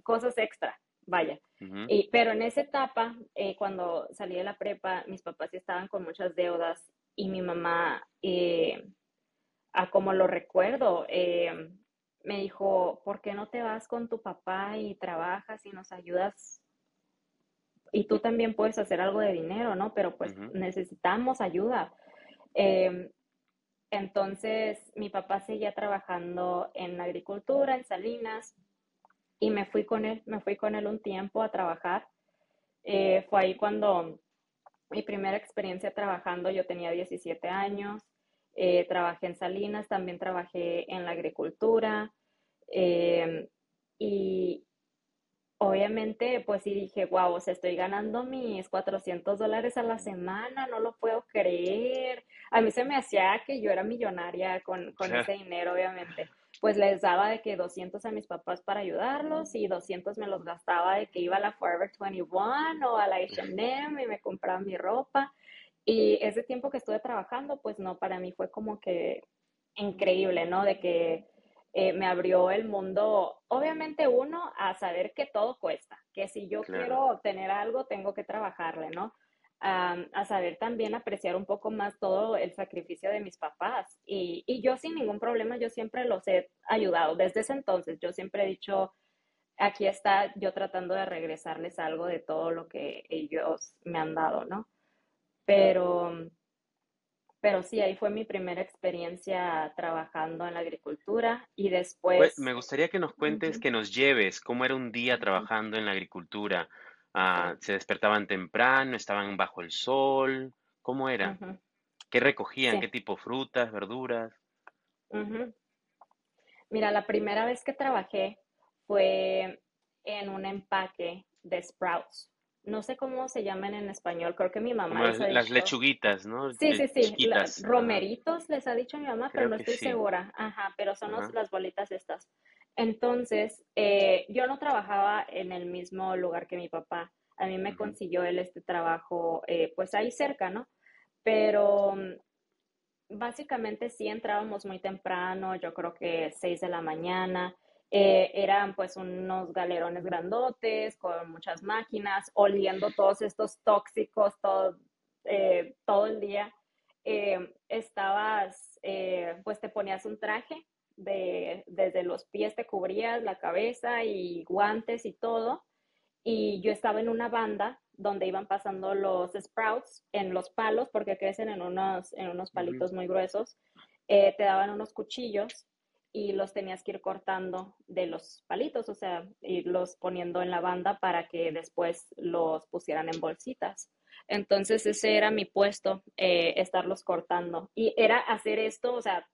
cosas extra, vaya. Y, pero en esa etapa, eh, cuando salí de la prepa, mis papás estaban con muchas deudas y mi mamá, a como lo recuerdo, eh, me dijo, ¿por qué no te vas con tu papá y trabajas y nos ayudas? Y tú también puedes hacer algo de dinero, ¿no? Pero pues necesitamos ayuda. Eh, entonces, mi papá seguía trabajando en la agricultura, en Salinas, y me fui con él, me fui con él un tiempo a trabajar. Eh, fue ahí cuando mi primera experiencia trabajando, yo tenía 17 años, eh, trabajé en Salinas, también trabajé en la agricultura, eh, y obviamente, pues sí dije, wow, o sea, estoy ganando mis 400 dólares a la semana, no lo puedo creer. A mí se me hacía que yo era millonaria con, con [laughs] ese dinero, obviamente. Pues les daba de que 200 a mis papás para ayudarlos y 200 me los gastaba de que iba a la Forever 21 o a la H&M y me compraba mi ropa. Y ese tiempo que estuve trabajando, pues no, para mí fue como que increíble, ¿no? De que eh, me abrió el mundo, obviamente uno, a saber que todo cuesta, que si yo claro. quiero obtener algo, tengo que trabajarle, ¿no? A saber también apreciar un poco más todo el sacrificio de mis papás. Y, y yo sin ningún problema, yo siempre los he ayudado. Desde ese entonces, yo siempre he dicho, aquí está yo tratando de regresarles algo de todo lo que ellos me han dado, ¿no? Pero pero sí, ahí fue mi primera experiencia trabajando en la agricultura y Pues, después, me gustaría que nos cuentes, que nos lleves cómo era un día trabajando en la agricultura. Ah, ¿se despertaban temprano? ¿Estaban bajo el sol? ¿Cómo era? ¿Qué recogían? ¿Qué tipo? ¿Frutas, verduras? Mira, la primera vez que trabajé fue en un empaque de Sprouts. No sé cómo se llaman en español, creo que mi mamá las, ha dicho, lechuguitas, ¿no? Sí, Eh, sí, sí, la- romeritos les ha dicho mi mamá, pero no estoy sí. segura. Ajá, pero son los- las bolitas estas. Entonces, eh, yo no trabajaba en el mismo lugar que mi papá. A mí me consiguió él este trabajo, eh, pues ahí cerca, ¿no? Pero mm, básicamente sí entrábamos muy temprano, yo creo que 6 de la mañana. Eh, eran pues unos galerones grandotes con muchas máquinas, oliendo todos estos tóxicos todo, eh, todo el día. Eh, estabas, eh, pues te ponías un traje, de, desde los pies te cubrías la cabeza y guantes y todo y yo estaba en una banda donde iban pasando los sprouts en los palos, porque crecen en unos, en unos palitos muy gruesos, te daban unos cuchillos y los tenías que ir cortando de los palitos, o sea, irlos poniendo en la banda para que después los pusieran en bolsitas. Entonces ese era mi puesto, eh, estarlos cortando. Y era hacer esto, o sea,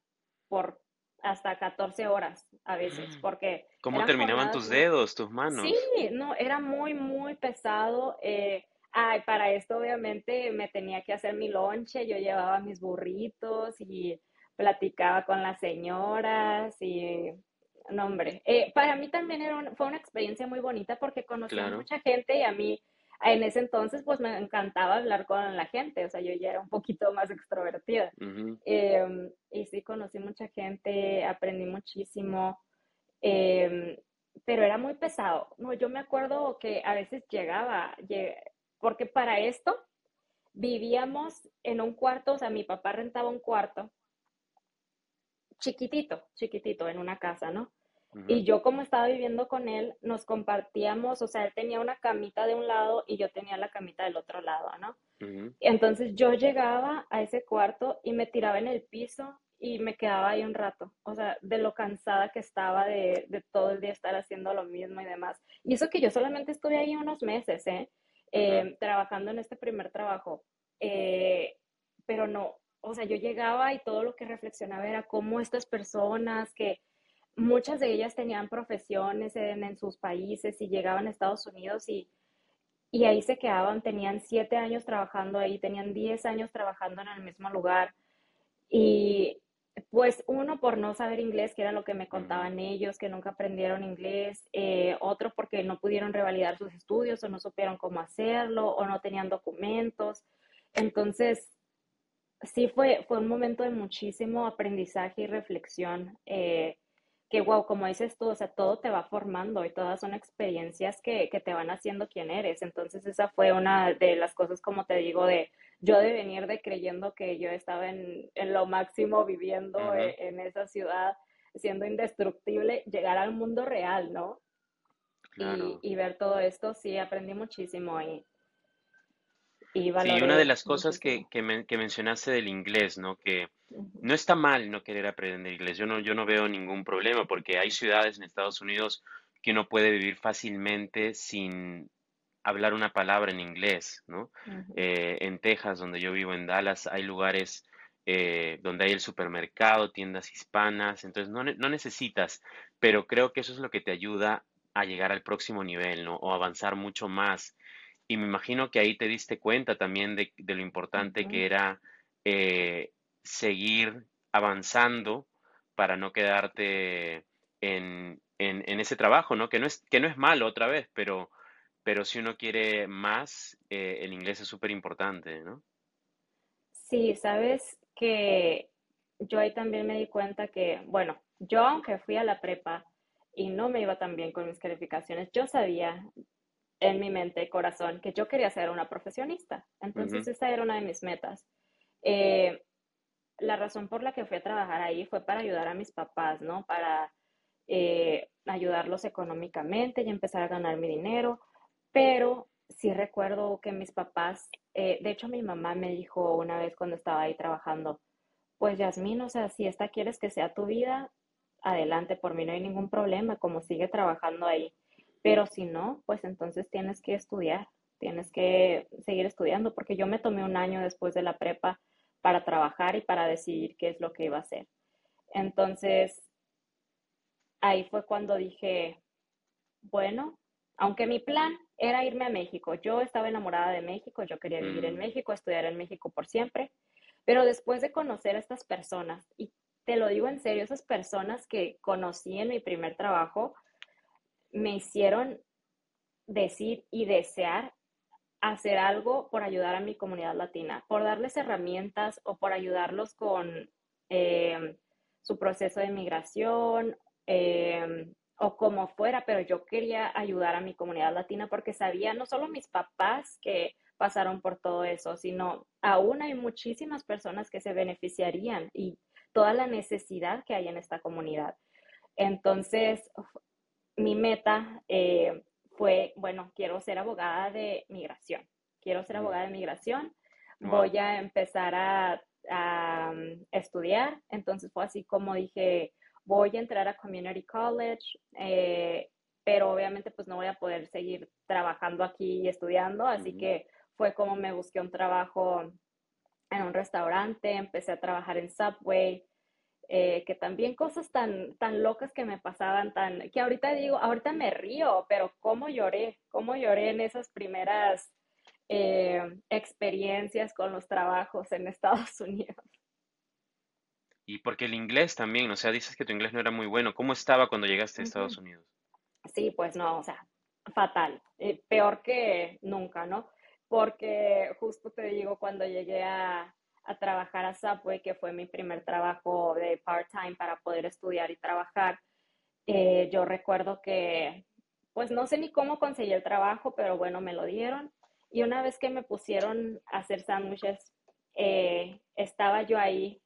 por hasta 14 horas a veces, porque ¿Cómo terminaban jornadas tus dedos, tus Sí, manos? no, era muy, muy pesado. Eh, ay, para esto obviamente me tenía que hacer mi lonche, yo llevaba mis burritos y platicaba con las señoras y, no, hombre, Eh, para mí también era un- fue una experiencia muy bonita porque conocí a mucha gente y a mí en ese entonces pues me encantaba hablar con la gente, o sea, yo ya era un poquito más extrovertida. Em, y sí, conocí mucha gente, aprendí muchísimo. Em, pero era muy pesado. No, yo me acuerdo que a veces llegaba, lle- porque para esto vivíamos en un cuarto, o sea, mi papá rentaba un cuarto chiquitito, chiquitito, en una casa, ¿no? Y yo como estaba viviendo con él, nos compartíamos, o sea, él tenía una camita de un lado y yo tenía la camita del otro lado, ¿no? ujú. Entonces yo llegaba a ese cuarto y me tiraba en el piso y me quedaba ahí un rato, o sea, de lo cansada que estaba de, de todo el día estar haciendo lo mismo y demás. Y eso que yo solamente estuve ahí unos meses, ¿eh? Eh, trabajando en este primer trabajo. Eh, pero no, o sea, yo llegaba y todo lo que reflexionaba era cómo estas personas que muchas de ellas tenían profesiones en, sus países y llegaban a Estados Unidos y y ahí se quedaban, tenían siete años trabajando ahí, tenían diez años trabajando en el mismo lugar. Y pues uno por no saber inglés, que era lo que me contaban ellos, que nunca aprendieron inglés, eh, otro porque no pudieron revalidar sus estudios o no supieron cómo hacerlo o no tenían documentos. Entonces, sí fue, fue un momento de muchísimo aprendizaje y reflexión. Eh, que wow, como dices tú, o sea, todo te va formando y todas son experiencias que, que te van haciendo quien eres. Entonces esa fue una de las cosas, como te digo, de yo de venir de creyendo que yo estaba en, en lo máximo viviendo Ujú, e- en, esa ciudad, siendo indestructible, llegar al mundo real, ¿no? Y, claro. y ver todo esto, sí, aprendí muchísimo y, y Sí, una de las cosas que, que, men- que mencionaste del inglés, ¿no? Que no está mal no querer aprender inglés. Yo no, yo no veo ningún problema porque hay ciudades en Estados Unidos que uno puede vivir fácilmente sin hablar una palabra en inglés, ¿no? Eh, en Texas, donde yo vivo, en Dallas, hay lugares eh, donde hay el supermercado, tiendas hispanas, entonces no, no necesitas, pero creo que eso es lo que te ayuda a llegar al próximo nivel, ¿no? O avanzar mucho más. Y me imagino que ahí te diste cuenta también de, de lo importante que era eh, seguir avanzando para no quedarte en, en, en ese trabajo, ¿no? Que no es, que no es malo otra vez, pero, pero si uno quiere más, eh, el inglés es súper importante, ¿no? Sí, sabes que yo ahí también me di cuenta que, bueno, yo aunque fui a la prepa y no me iba tan bien con mis calificaciones, yo sabía en mi mente y corazón que yo quería ser una profesionista. Entonces Ujú, esa era una de mis metas. Eh, la razón por la que fui a trabajar ahí fue para ayudar a mis papás, ¿no? Para eh, ayudarlos económicamente y empezar a ganar mi dinero. Pero sí recuerdo que mis papás, eh, de hecho mi mamá me dijo una vez cuando estaba ahí trabajando, pues Yasmín, o sea, si esta quieres que sea tu vida, adelante, por mí no hay ningún problema, como sigue trabajando ahí. Pero si no, pues entonces tienes que estudiar, tienes que seguir estudiando, porque yo me tomé un año después de la prepa para trabajar y para decidir qué es lo que iba a hacer. Entonces, ahí fue cuando dije, bueno, aunque mi plan era irme a México, yo estaba enamorada de México, yo quería vivir en mm, México, estudiar en México por siempre, pero después de conocer a estas personas, y te lo digo en serio, esas personas que conocí en mi primer trabajo, me hicieron decir y desear hacer algo por ayudar a mi comunidad latina, por darles herramientas o por ayudarlos con eh, su proceso de migración eh, o como fuera, pero yo quería ayudar a mi comunidad latina porque sabía no solo mis papás que pasaron por todo eso, sino aún hay muchísimas personas que se beneficiarían y toda la necesidad que hay en esta comunidad. Entonces, mi meta eh, fue, bueno, quiero ser abogada de migración, quiero ser abogada de migración, voy a empezar a, a um, estudiar, entonces fue así como dije, voy a entrar a Community College, eh, pero obviamente pues no voy a poder seguir trabajando aquí y estudiando, así que fue como me busqué un trabajo en un restaurante, empecé a trabajar en Subway, eh, que también cosas tan, tan locas que me pasaban, tan, que ahorita digo, ahorita me río, pero cómo lloré, cómo lloré en esas primeras eh, experiencias con los trabajos en [laughs] Estados Unidos. Y porque el inglés también, o sea, dices que tu inglés no era muy bueno. ¿Cómo estaba cuando llegaste a Uh -huh. Estados Unidos? Sí, pues no, o sea, fatal, eh, peor que nunca, ¿no? Porque justo te digo, cuando llegué a, a trabajar a Subway, que fue mi primer trabajo de part-time para poder estudiar y trabajar, eh, yo recuerdo que, pues no sé ni cómo conseguí el trabajo, pero bueno, me lo dieron. Y una vez que me pusieron a hacer sándwiches, eh, estaba yo ahí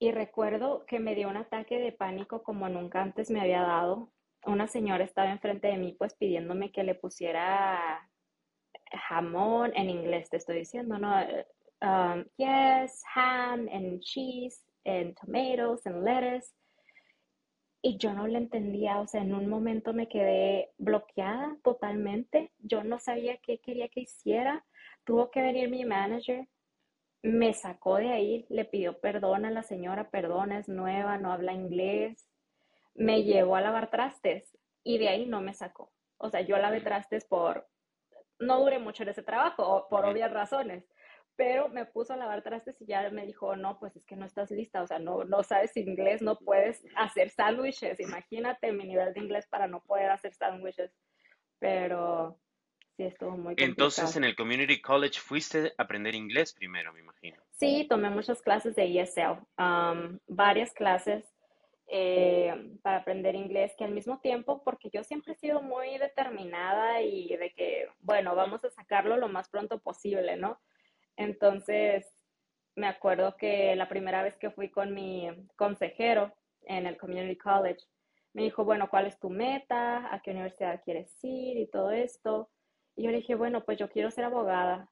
y recuerdo que me dio un ataque de pánico como nunca antes me había dado. Una señora estaba enfrente de mí, pues pidiéndome que le pusiera jamón en inglés, te estoy diciendo, ¿no? Um, yes, ham and cheese and tomatoes and lettuce. Y yo no le entendía, o sea, en un momento me quedé bloqueada totalmente. Yo no sabía qué quería que hiciera. Tuvo que venir mi manager, me sacó de ahí, le pidió perdón a la señora, perdón, es nueva, no habla inglés. Me llevó a lavar trastes y de ahí no me sacó. O sea, yo lavé trastes por, no duré mucho en ese trabajo, por obvias razones, pero me puso a lavar trastes y ya me dijo, no, pues es que no estás lista, o sea, no, no sabes inglés, no puedes hacer sándwiches, imagínate mi nivel de inglés para no poder hacer sándwiches, pero sí estuvo muy Entonces, complicado. en el Community College fuiste a aprender inglés primero, me imagino. Sí, tomé muchas clases de ESL, um, varias clases, eh, para aprender inglés, que al mismo tiempo, porque yo siempre he sido muy determinada y de que, bueno, vamos a sacarlo lo más pronto posible, ¿no? Entonces, me acuerdo que la primera vez que fui con mi consejero en el Community College, me dijo, bueno, ¿cuál es tu meta? ¿A qué universidad quieres ir? Y todo esto. Y yo le dije, bueno, pues yo quiero ser abogada.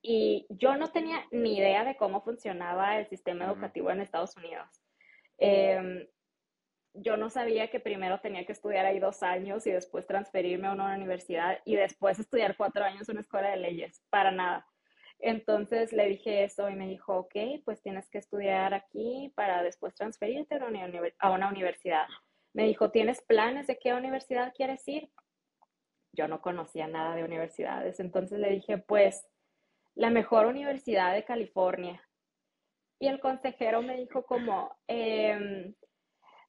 Y yo no tenía ni idea de cómo funcionaba el sistema educativo en Estados Unidos. Em, yo no sabía que primero tenía que estudiar ahí dos años y después transferirme a una universidad y después estudiar cuatro años en una escuela de leyes, para nada. Entonces le dije eso y me dijo, ok, pues tienes que estudiar aquí para después transferirte a una, universidad. Me dijo, ¿tienes planes de qué universidad quieres ir? Yo no conocía nada de universidades, entonces le dije, pues la mejor universidad de California. Y el consejero me dijo como, em,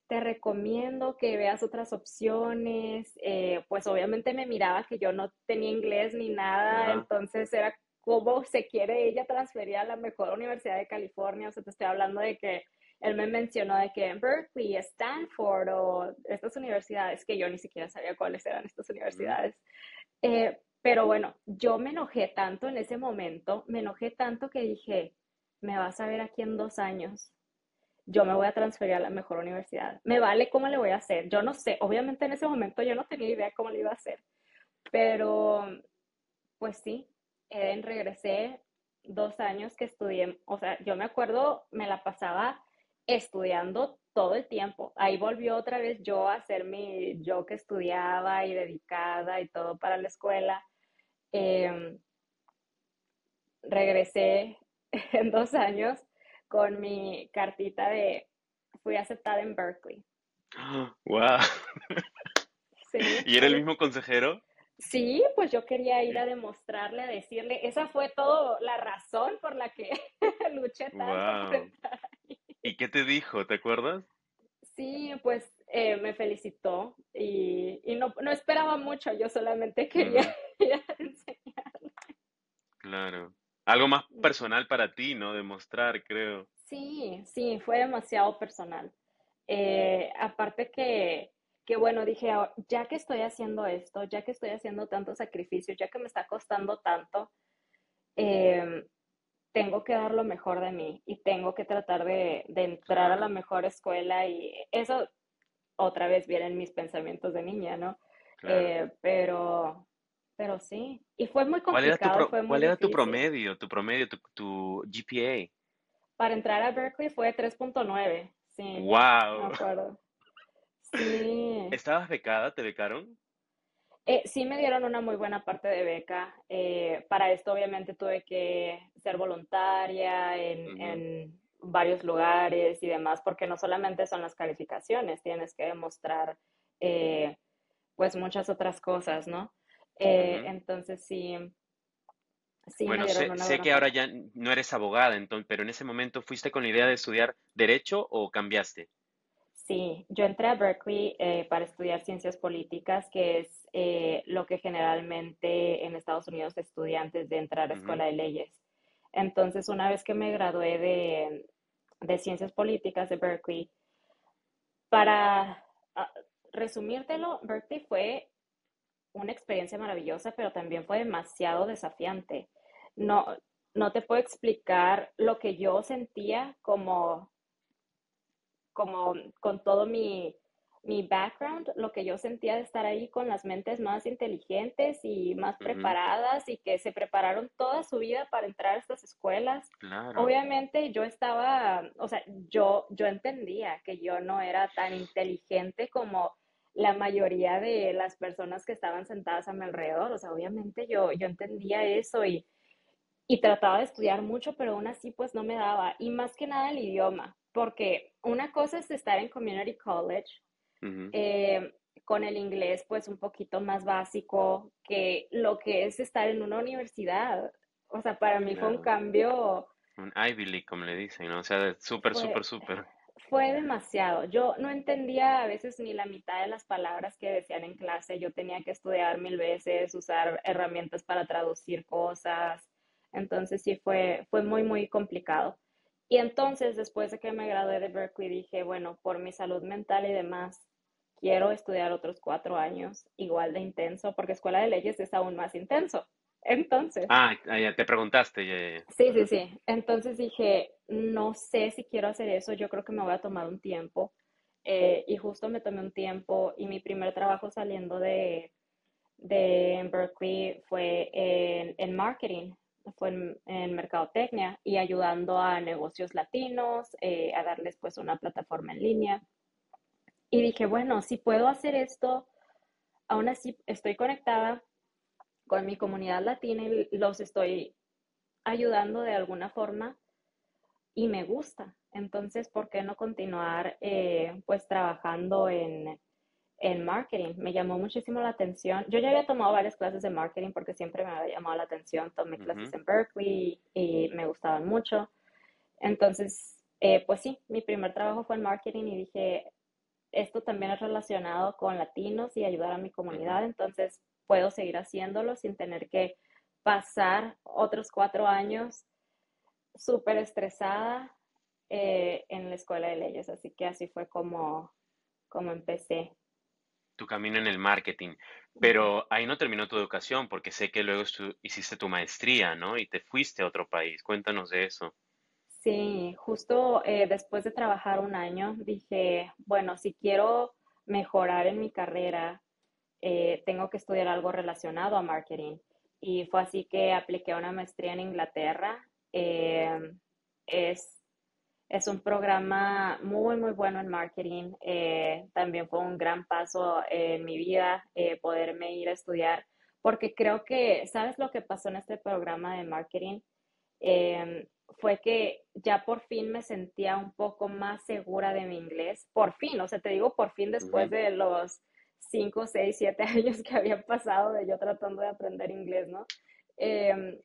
te recomiendo que veas otras opciones. Eh, pues obviamente me miraba que yo no tenía inglés ni nada, entonces era cómo se quiere ella transferir a la mejor universidad de California. O sea, te estoy hablando de que él me mencionó de que en Berkeley, Stanford o estas universidades, que yo ni siquiera sabía cuáles eran estas universidades. Eh, pero bueno, yo me enojé tanto en ese momento, me enojé tanto que dije, me vas a ver aquí en dos años. Yo me voy a transferir a la mejor universidad. Me vale cómo le voy a hacer. Yo no sé, obviamente en ese momento yo no tenía idea cómo le iba a hacer. Pero, pues sí, Eden, regresé dos años que estudié, o sea, yo me acuerdo, me la pasaba estudiando todo el tiempo. Ahí volvió otra vez yo a ser mi yo que estudiaba y dedicada y todo para la escuela. Em, regresé [laughs] en dos años con mi cartita de fui aceptada en Berkeley. [gasps] ¡Wow! ¿Y era el mismo consejero? Sí, pues yo quería ir a demostrarle, a decirle, esa fue todo la razón por la que [laughs] luché tanto. ¿Y qué te dijo? ¿Te acuerdas? Sí, pues eh, me felicitó y, no, esperaba mucho, yo solamente quería [laughs] ir a enseñarle. Claro. Algo más mm. personal para ti, ¿no? Demostrar, creo. Sí, sí, fue demasiado personal. Eh, aparte que que bueno, dije, ah, ya que estoy haciendo esto, ya que estoy haciendo tantos sacrificios, ya que me está costando tanto, em, tengo que dar lo mejor de mí y tengo que tratar de, entrar a la mejor escuela y eso otra vez vienen mis pensamientos de niña, ¿no? Eh, pero, pero sí, y fue muy complicado. ¿Cuál era tu, promedio, tu promedio, tu, tu, GPA? Para entrar a Berkeley fue 3.9, sí. ¡Wow! Me acuerdo. Sí. ¿Estabas becada? ¿Te becaron? Eh, sí me dieron una muy buena parte de beca. Eh, para esto obviamente tuve que ser voluntaria en, varios lugares y demás, porque no solamente son las calificaciones, tienes que demostrar eh, pues muchas otras cosas, ¿no? Entonces sí. sí bueno, me dieron sé, sé que ahora ya no eres abogada, entonces, pero en ese momento fuiste con la idea de estudiar derecho o cambiaste? Sí, yo entré a Berkeley eh, para estudiar ciencias políticas, que es eh, lo que generalmente en Estados Unidos se estudia antes de entrar a escuela de leyes. Entonces, una vez que me gradué de, de ciencias políticas de Berkeley, para ah, resumírtelo, Berkeley fue una experiencia maravillosa, pero también fue demasiado desafiante. No, no te puedo explicar lo que yo sentía como como con todo mi, background, lo que yo sentía de estar ahí con las mentes más inteligentes y más preparadas y que se prepararon toda su vida para entrar a estas escuelas. Obviamente yo estaba, o sea, yo, yo entendía que yo no era tan inteligente como la mayoría de las personas que estaban sentadas a mi alrededor. O sea, obviamente yo, yo entendía eso y, y trataba de estudiar mucho, pero aún así pues no me daba. Y más que nada el idioma porque una cosa es estar en community college eh, con el inglés pues un poquito más básico que lo que es estar en una universidad. O sea, para mí fue un cambio... Un Ivy League, como le dicen, ¿no? O sea, súper, súper, súper. Fue demasiado. Yo no entendía a veces ni la mitad de las palabras que decían en clase. Yo tenía que estudiar mil veces, usar herramientas para traducir cosas. Entonces sí fue, fue muy, muy complicado. Y entonces, después de que me gradué de Berkeley, dije, bueno, por mi salud mental y demás, quiero estudiar otros cuatro años igual de intenso, porque Escuela de Leyes es aún más intenso. Entonces. Ah, ya te preguntaste. Sí, sí, sí. Entonces dije, no sé si quiero hacer eso, yo creo que me voy a tomar un tiempo. Eh, y justo me tomé un tiempo y mi primer trabajo saliendo de, de Berkeley fue en, marketing, fue en, mercadotecnia y ayudando a negocios latinos, eh, a darles pues una plataforma en línea. Y dije, bueno, si puedo hacer esto, aún así estoy conectada con mi comunidad latina y los estoy ayudando de alguna forma y me gusta. Entonces, ¿por qué no continuar eh, pues trabajando en, en marketing? Me llamó muchísimo la atención. Yo ya había tomado varias clases de marketing porque siempre me había llamado la atención. Tomé clases en Berkeley y me gustaban mucho. Entonces, eh, pues sí, mi primer trabajo fue en marketing y dije, esto también es relacionado con latinos y ayudar a mi comunidad, entonces puedo seguir haciéndolo sin tener que pasar otros cuatro años súper estresada eh, en la escuela de leyes. Así que así fue como, como empecé. Tu camino en el marketing. Pero ahí no terminó tu educación porque sé que luego hiciste tu maestría, ¿no? Y te fuiste a otro país. Cuéntanos de eso. Sí, justo eh, después de trabajar un año dije, bueno, si quiero mejorar en mi carrera, eh, tengo que estudiar algo relacionado a marketing. Y fue así que apliqué una maestría en Inglaterra. Eh, es, es un programa muy, muy bueno en marketing. también fue un gran paso en mi vida poderme ir a estudiar, porque creo que, ¿sabes lo que pasó en este programa de marketing? fue que ya por fin me sentía un poco más segura de mi inglés. Por fin, o sea, te digo por fin después de los 5, 6, 7 años que había pasado de yo tratando de aprender inglés, ¿no? Em,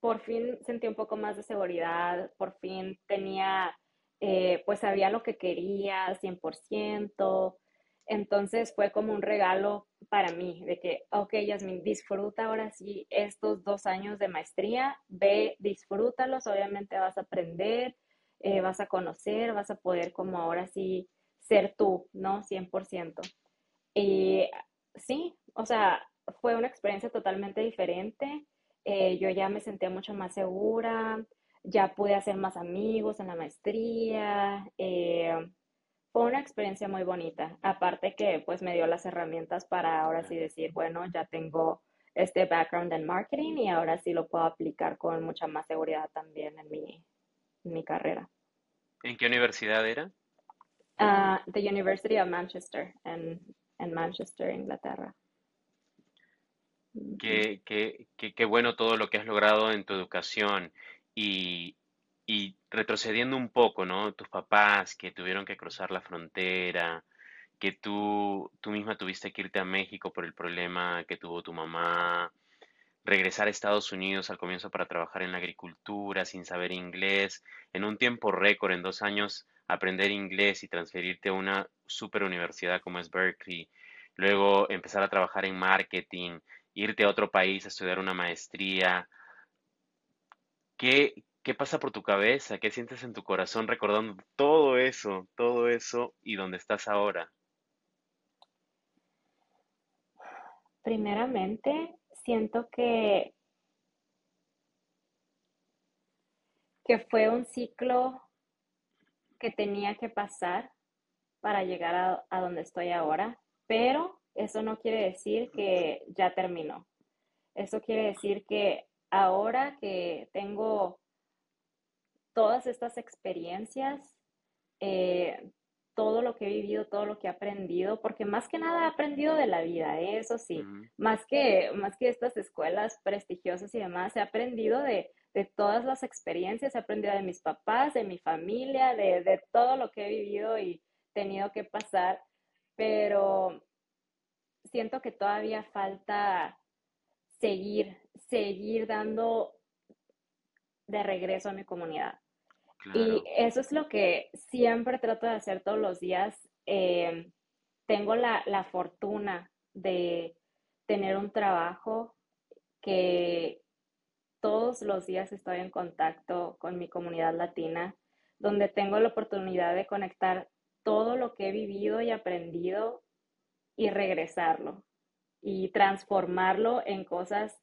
por fin sentí un poco más de seguridad, por fin tenía, eh, pues sabía lo que quería 100%, entonces fue como un regalo para mí de que, ok, Yasmin, disfruta ahora sí estos dos años de maestría, ve, disfrútalos, obviamente vas a aprender, eh, vas a conocer, vas a poder como ahora sí ser tú, ¿no? 100%. Y sí, o sea, fue una experiencia totalmente diferente. Eh, yo ya me sentía mucho más segura, ya pude hacer más amigos en la maestría. Eh, fue una experiencia muy bonita. Aparte que pues me dio las herramientas para ahora sí decir, bueno, ya tengo este background en marketing y ahora sí lo puedo aplicar con mucha más seguridad también en mi, mi carrera. ¿En qué universidad era? Uh, the University of Manchester, en, en Manchester, Inglaterra. Qué, qué, qué, qué, bueno todo lo que has logrado en tu educación y, y retrocediendo un poco, ¿no? Tus papás que tuvieron que cruzar la frontera, que tú, tú misma tuviste que irte a México por el problema que tuvo tu mamá, regresar a Estados Unidos al comienzo para trabajar en la agricultura sin saber inglés, en un tiempo récord, en dos años, aprender inglés y transferirte a una super universidad como es Berkeley, luego empezar a trabajar en marketing, irte a otro país a estudiar una maestría. ¿Qué, ¿Qué pasa por tu cabeza? ¿Qué sientes en tu corazón recordando todo eso, todo eso y dónde estás ahora? Primeramente, siento que, que fue un ciclo que tenía que pasar para llegar a, a donde estoy ahora, pero eso no quiere decir que ya terminó. Eso quiere decir que ahora que tengo todas estas experiencias, eh, todo lo que he vivido, todo lo que he aprendido, porque más que nada he aprendido de la vida, ¿eh? eso sí, más, que, más que estas escuelas prestigiosas y demás, he aprendido de, todas las experiencias, he aprendido de mis papás, de mi familia, de, de todo lo que he vivido y tenido que pasar, pero siento que todavía falta seguir, seguir dando de regreso a mi comunidad. Y eso es lo que siempre trato de hacer todos los días. Eh, tengo la, la, fortuna de tener un trabajo que todos todos los días estoy en contacto con mi comunidad latina, donde tengo la oportunidad de conectar todo lo que he vivido y aprendido y regresarlo y transformarlo en cosas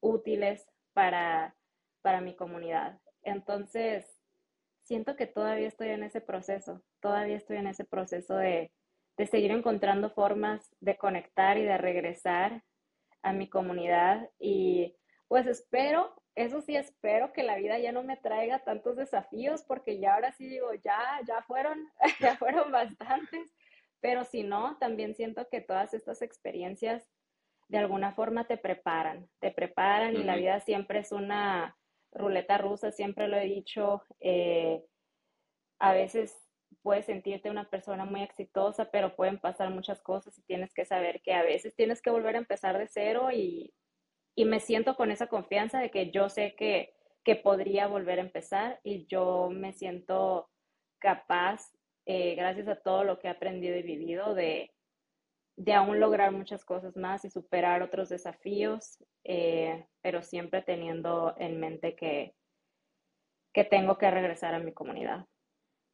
útiles para, para mi comunidad. Entonces, siento que todavía estoy en ese proceso, todavía estoy en ese proceso de, de seguir encontrando formas de conectar y de regresar a mi comunidad y pues espero, eso sí espero que la vida ya no me traiga tantos desafíos porque ya ahora sí digo, ya, ya fueron, [laughs] ya fueron bastantes, pero si no, también siento que todas estas experiencias de alguna forma te preparan, te preparan y la vida siempre es una ruleta rusa, siempre lo he dicho, eh, a veces puedes sentirte una persona muy exitosa, pero pueden pasar muchas cosas y tienes que saber que a veces tienes que volver a empezar de cero y, y me siento con esa confianza de que yo sé que, que podría volver a empezar y yo me siento capaz, eh, gracias a todo lo que he aprendido y vivido, de, de aún lograr muchas cosas más y superar otros desafíos, eh, pero siempre teniendo en mente que, que tengo que regresar a mi comunidad.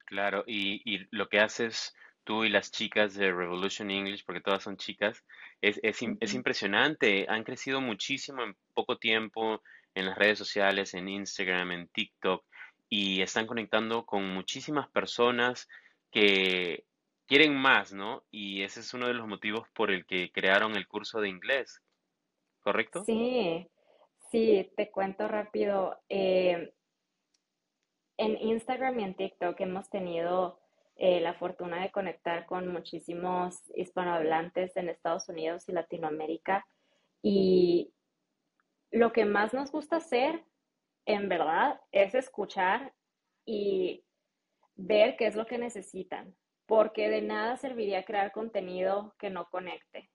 Claro, y, y lo que haces tú y las chicas de Revolution English, porque todas son chicas, es, es, es impresionante. Han crecido muchísimo en poco tiempo en las redes sociales, en Instagram, en TikTok, y están conectando con muchísimas personas que quieren más, ¿no? Y ese es uno de los motivos por el que crearon el curso de inglés, ¿correcto? Sí, sí, te cuento rápido. Eh, en Instagram y en TikTok hemos tenido eh, la fortuna de conectar con muchísimos hispanohablantes en Estados Unidos y Latinoamérica. Y lo que más nos gusta hacer, en verdad, es escuchar y ver qué es lo que necesitan, porque de nada serviría crear contenido que no conecte,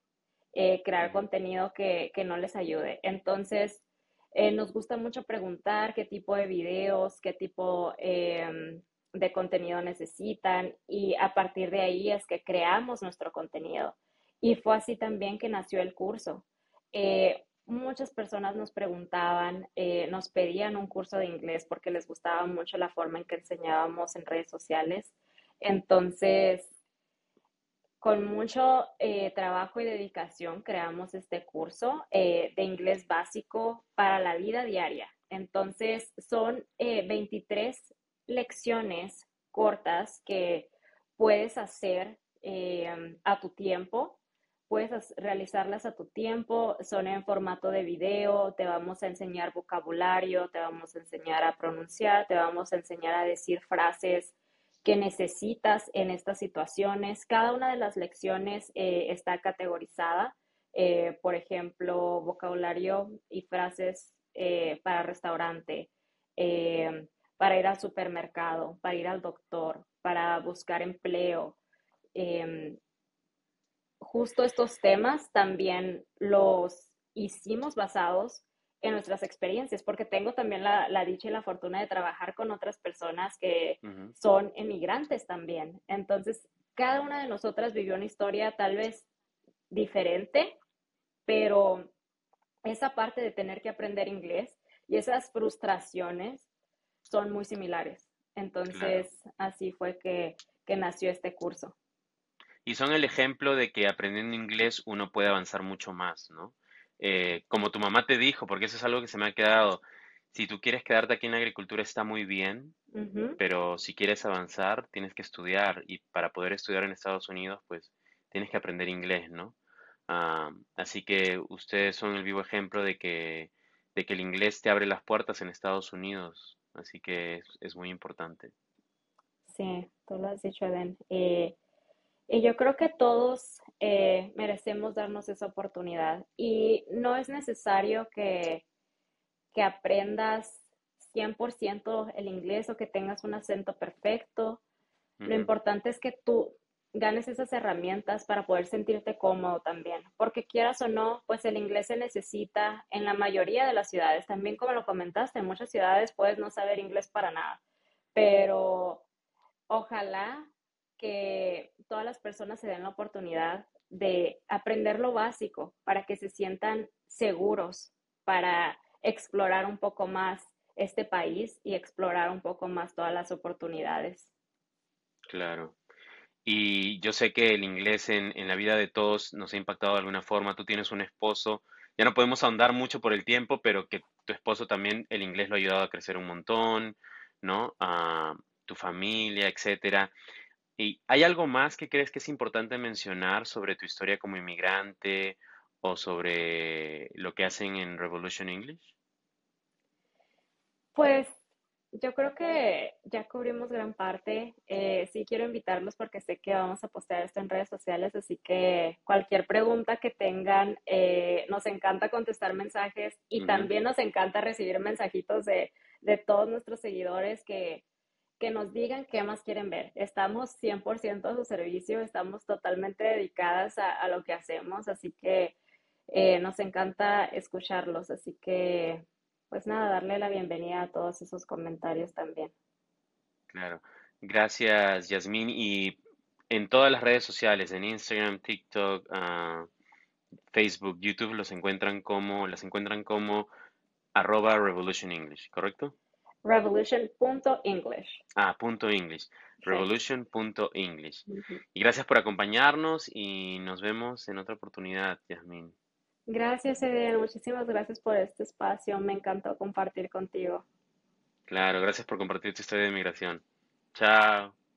eh, crear contenido que, que no les ayude. Entonces, eh, nos gusta mucho preguntar qué tipo de videos, qué tipo em, de contenido necesitan y a partir de ahí es que creamos nuestro contenido. Y fue así también que nació el curso. Eh, muchas personas nos preguntaban, eh, nos pedían un curso de inglés porque les gustaba mucho la forma en que enseñábamos en redes sociales. Entonces, con mucho eh, trabajo y dedicación creamos este curso eh, de inglés básico para la vida diaria. Entonces, son 23 eh, lecciones cortas que puedes hacer a tu tiempo. Puedes realizarlas a tu tiempo, son en formato de video, te vamos a enseñar vocabulario, te vamos a enseñar a pronunciar, te vamos a enseñar a decir frases que necesitas en estas situaciones. Cada una de las lecciones eh, está categorizada, eh, por ejemplo, vocabulario y frases eh, para restaurante, para ir al supermercado, para ir al doctor, para buscar empleo. Em, justo estos temas también los hicimos basados en nuestras experiencias, porque tengo también la, dicha y la fortuna de trabajar con otras personas que son emigrantes también. Entonces, cada una de nosotras vivió una historia tal vez diferente, pero esa parte de tener que aprender inglés y esas frustraciones son muy similares. Entonces, así fue que, que nació este curso. Y son el ejemplo de que aprendiendo inglés uno puede avanzar mucho más, ¿no? Eh, como tu mamá te dijo, porque eso es algo que se me ha quedado. Si tú quieres quedarte aquí en la agricultura está muy bien, pero si quieres avanzar tienes que estudiar y para poder estudiar en Estados Unidos pues tienes que aprender inglés, ¿no? Ah, así que ustedes son el vivo ejemplo de que, de que el inglés te abre las puertas en Estados Unidos, así que es, muy importante. Sí, tú lo has dicho, Eden. Eh, y yo creo que todos eh, merecemos darnos esa oportunidad. Y no es necesario que, que aprendas 100% el inglés o que tengas un acento perfecto. Lo importante es que tú ganes esas herramientas para poder sentirte cómodo también, porque quieras o no, pues el inglés se necesita en la mayoría de las ciudades. También como lo comentaste, en muchas ciudades puedes no saber inglés para nada, pero ojalá que todas las personas se den la oportunidad de aprender lo básico para que se sientan seguros para explorar un poco más este país y explorar un poco más todas las oportunidades. Claro. Y yo sé que el inglés en, en la vida de todos nos ha impactado de alguna forma. Tú tienes un esposo, ya no podemos ahondar mucho por el tiempo, pero que tu esposo también, el inglés lo ha ayudado a crecer un montón, ¿no? A tu familia, etcétera. ¿Y hay algo más que crees que es importante mencionar sobre tu historia como inmigrante o sobre lo que hacen en Revolution English? Pues yo creo que ya cubrimos gran parte. Eh, sí quiero invitarlos porque sé que vamos a postear esto en redes sociales, así que cualquier pregunta que tengan, eh, nos encanta contestar mensajes y también nos encanta recibir mensajitos de, de todos nuestros seguidores que, que nos digan qué más quieren ver. Estamos 100% a su servicio, estamos totalmente dedicadas a, lo que hacemos, así que eh, nos encanta escucharlos, así que pues nada, darle la bienvenida a todos esos comentarios también. Claro. Gracias, Yasmín. Y en todas las redes sociales, en Instagram, TikTok, ah, Facebook, YouTube, los encuentran como, las encuentran como arroba Revolution English, ¿correcto? Revolution.english. Ah, punto English. Revolution.english. Y gracias por acompañarnos y nos vemos en otra oportunidad, Yasmín. Gracias, Eden. Muchísimas gracias por este espacio. Me encantó compartir contigo. Claro, gracias por compartir tu historia de migración. Chao.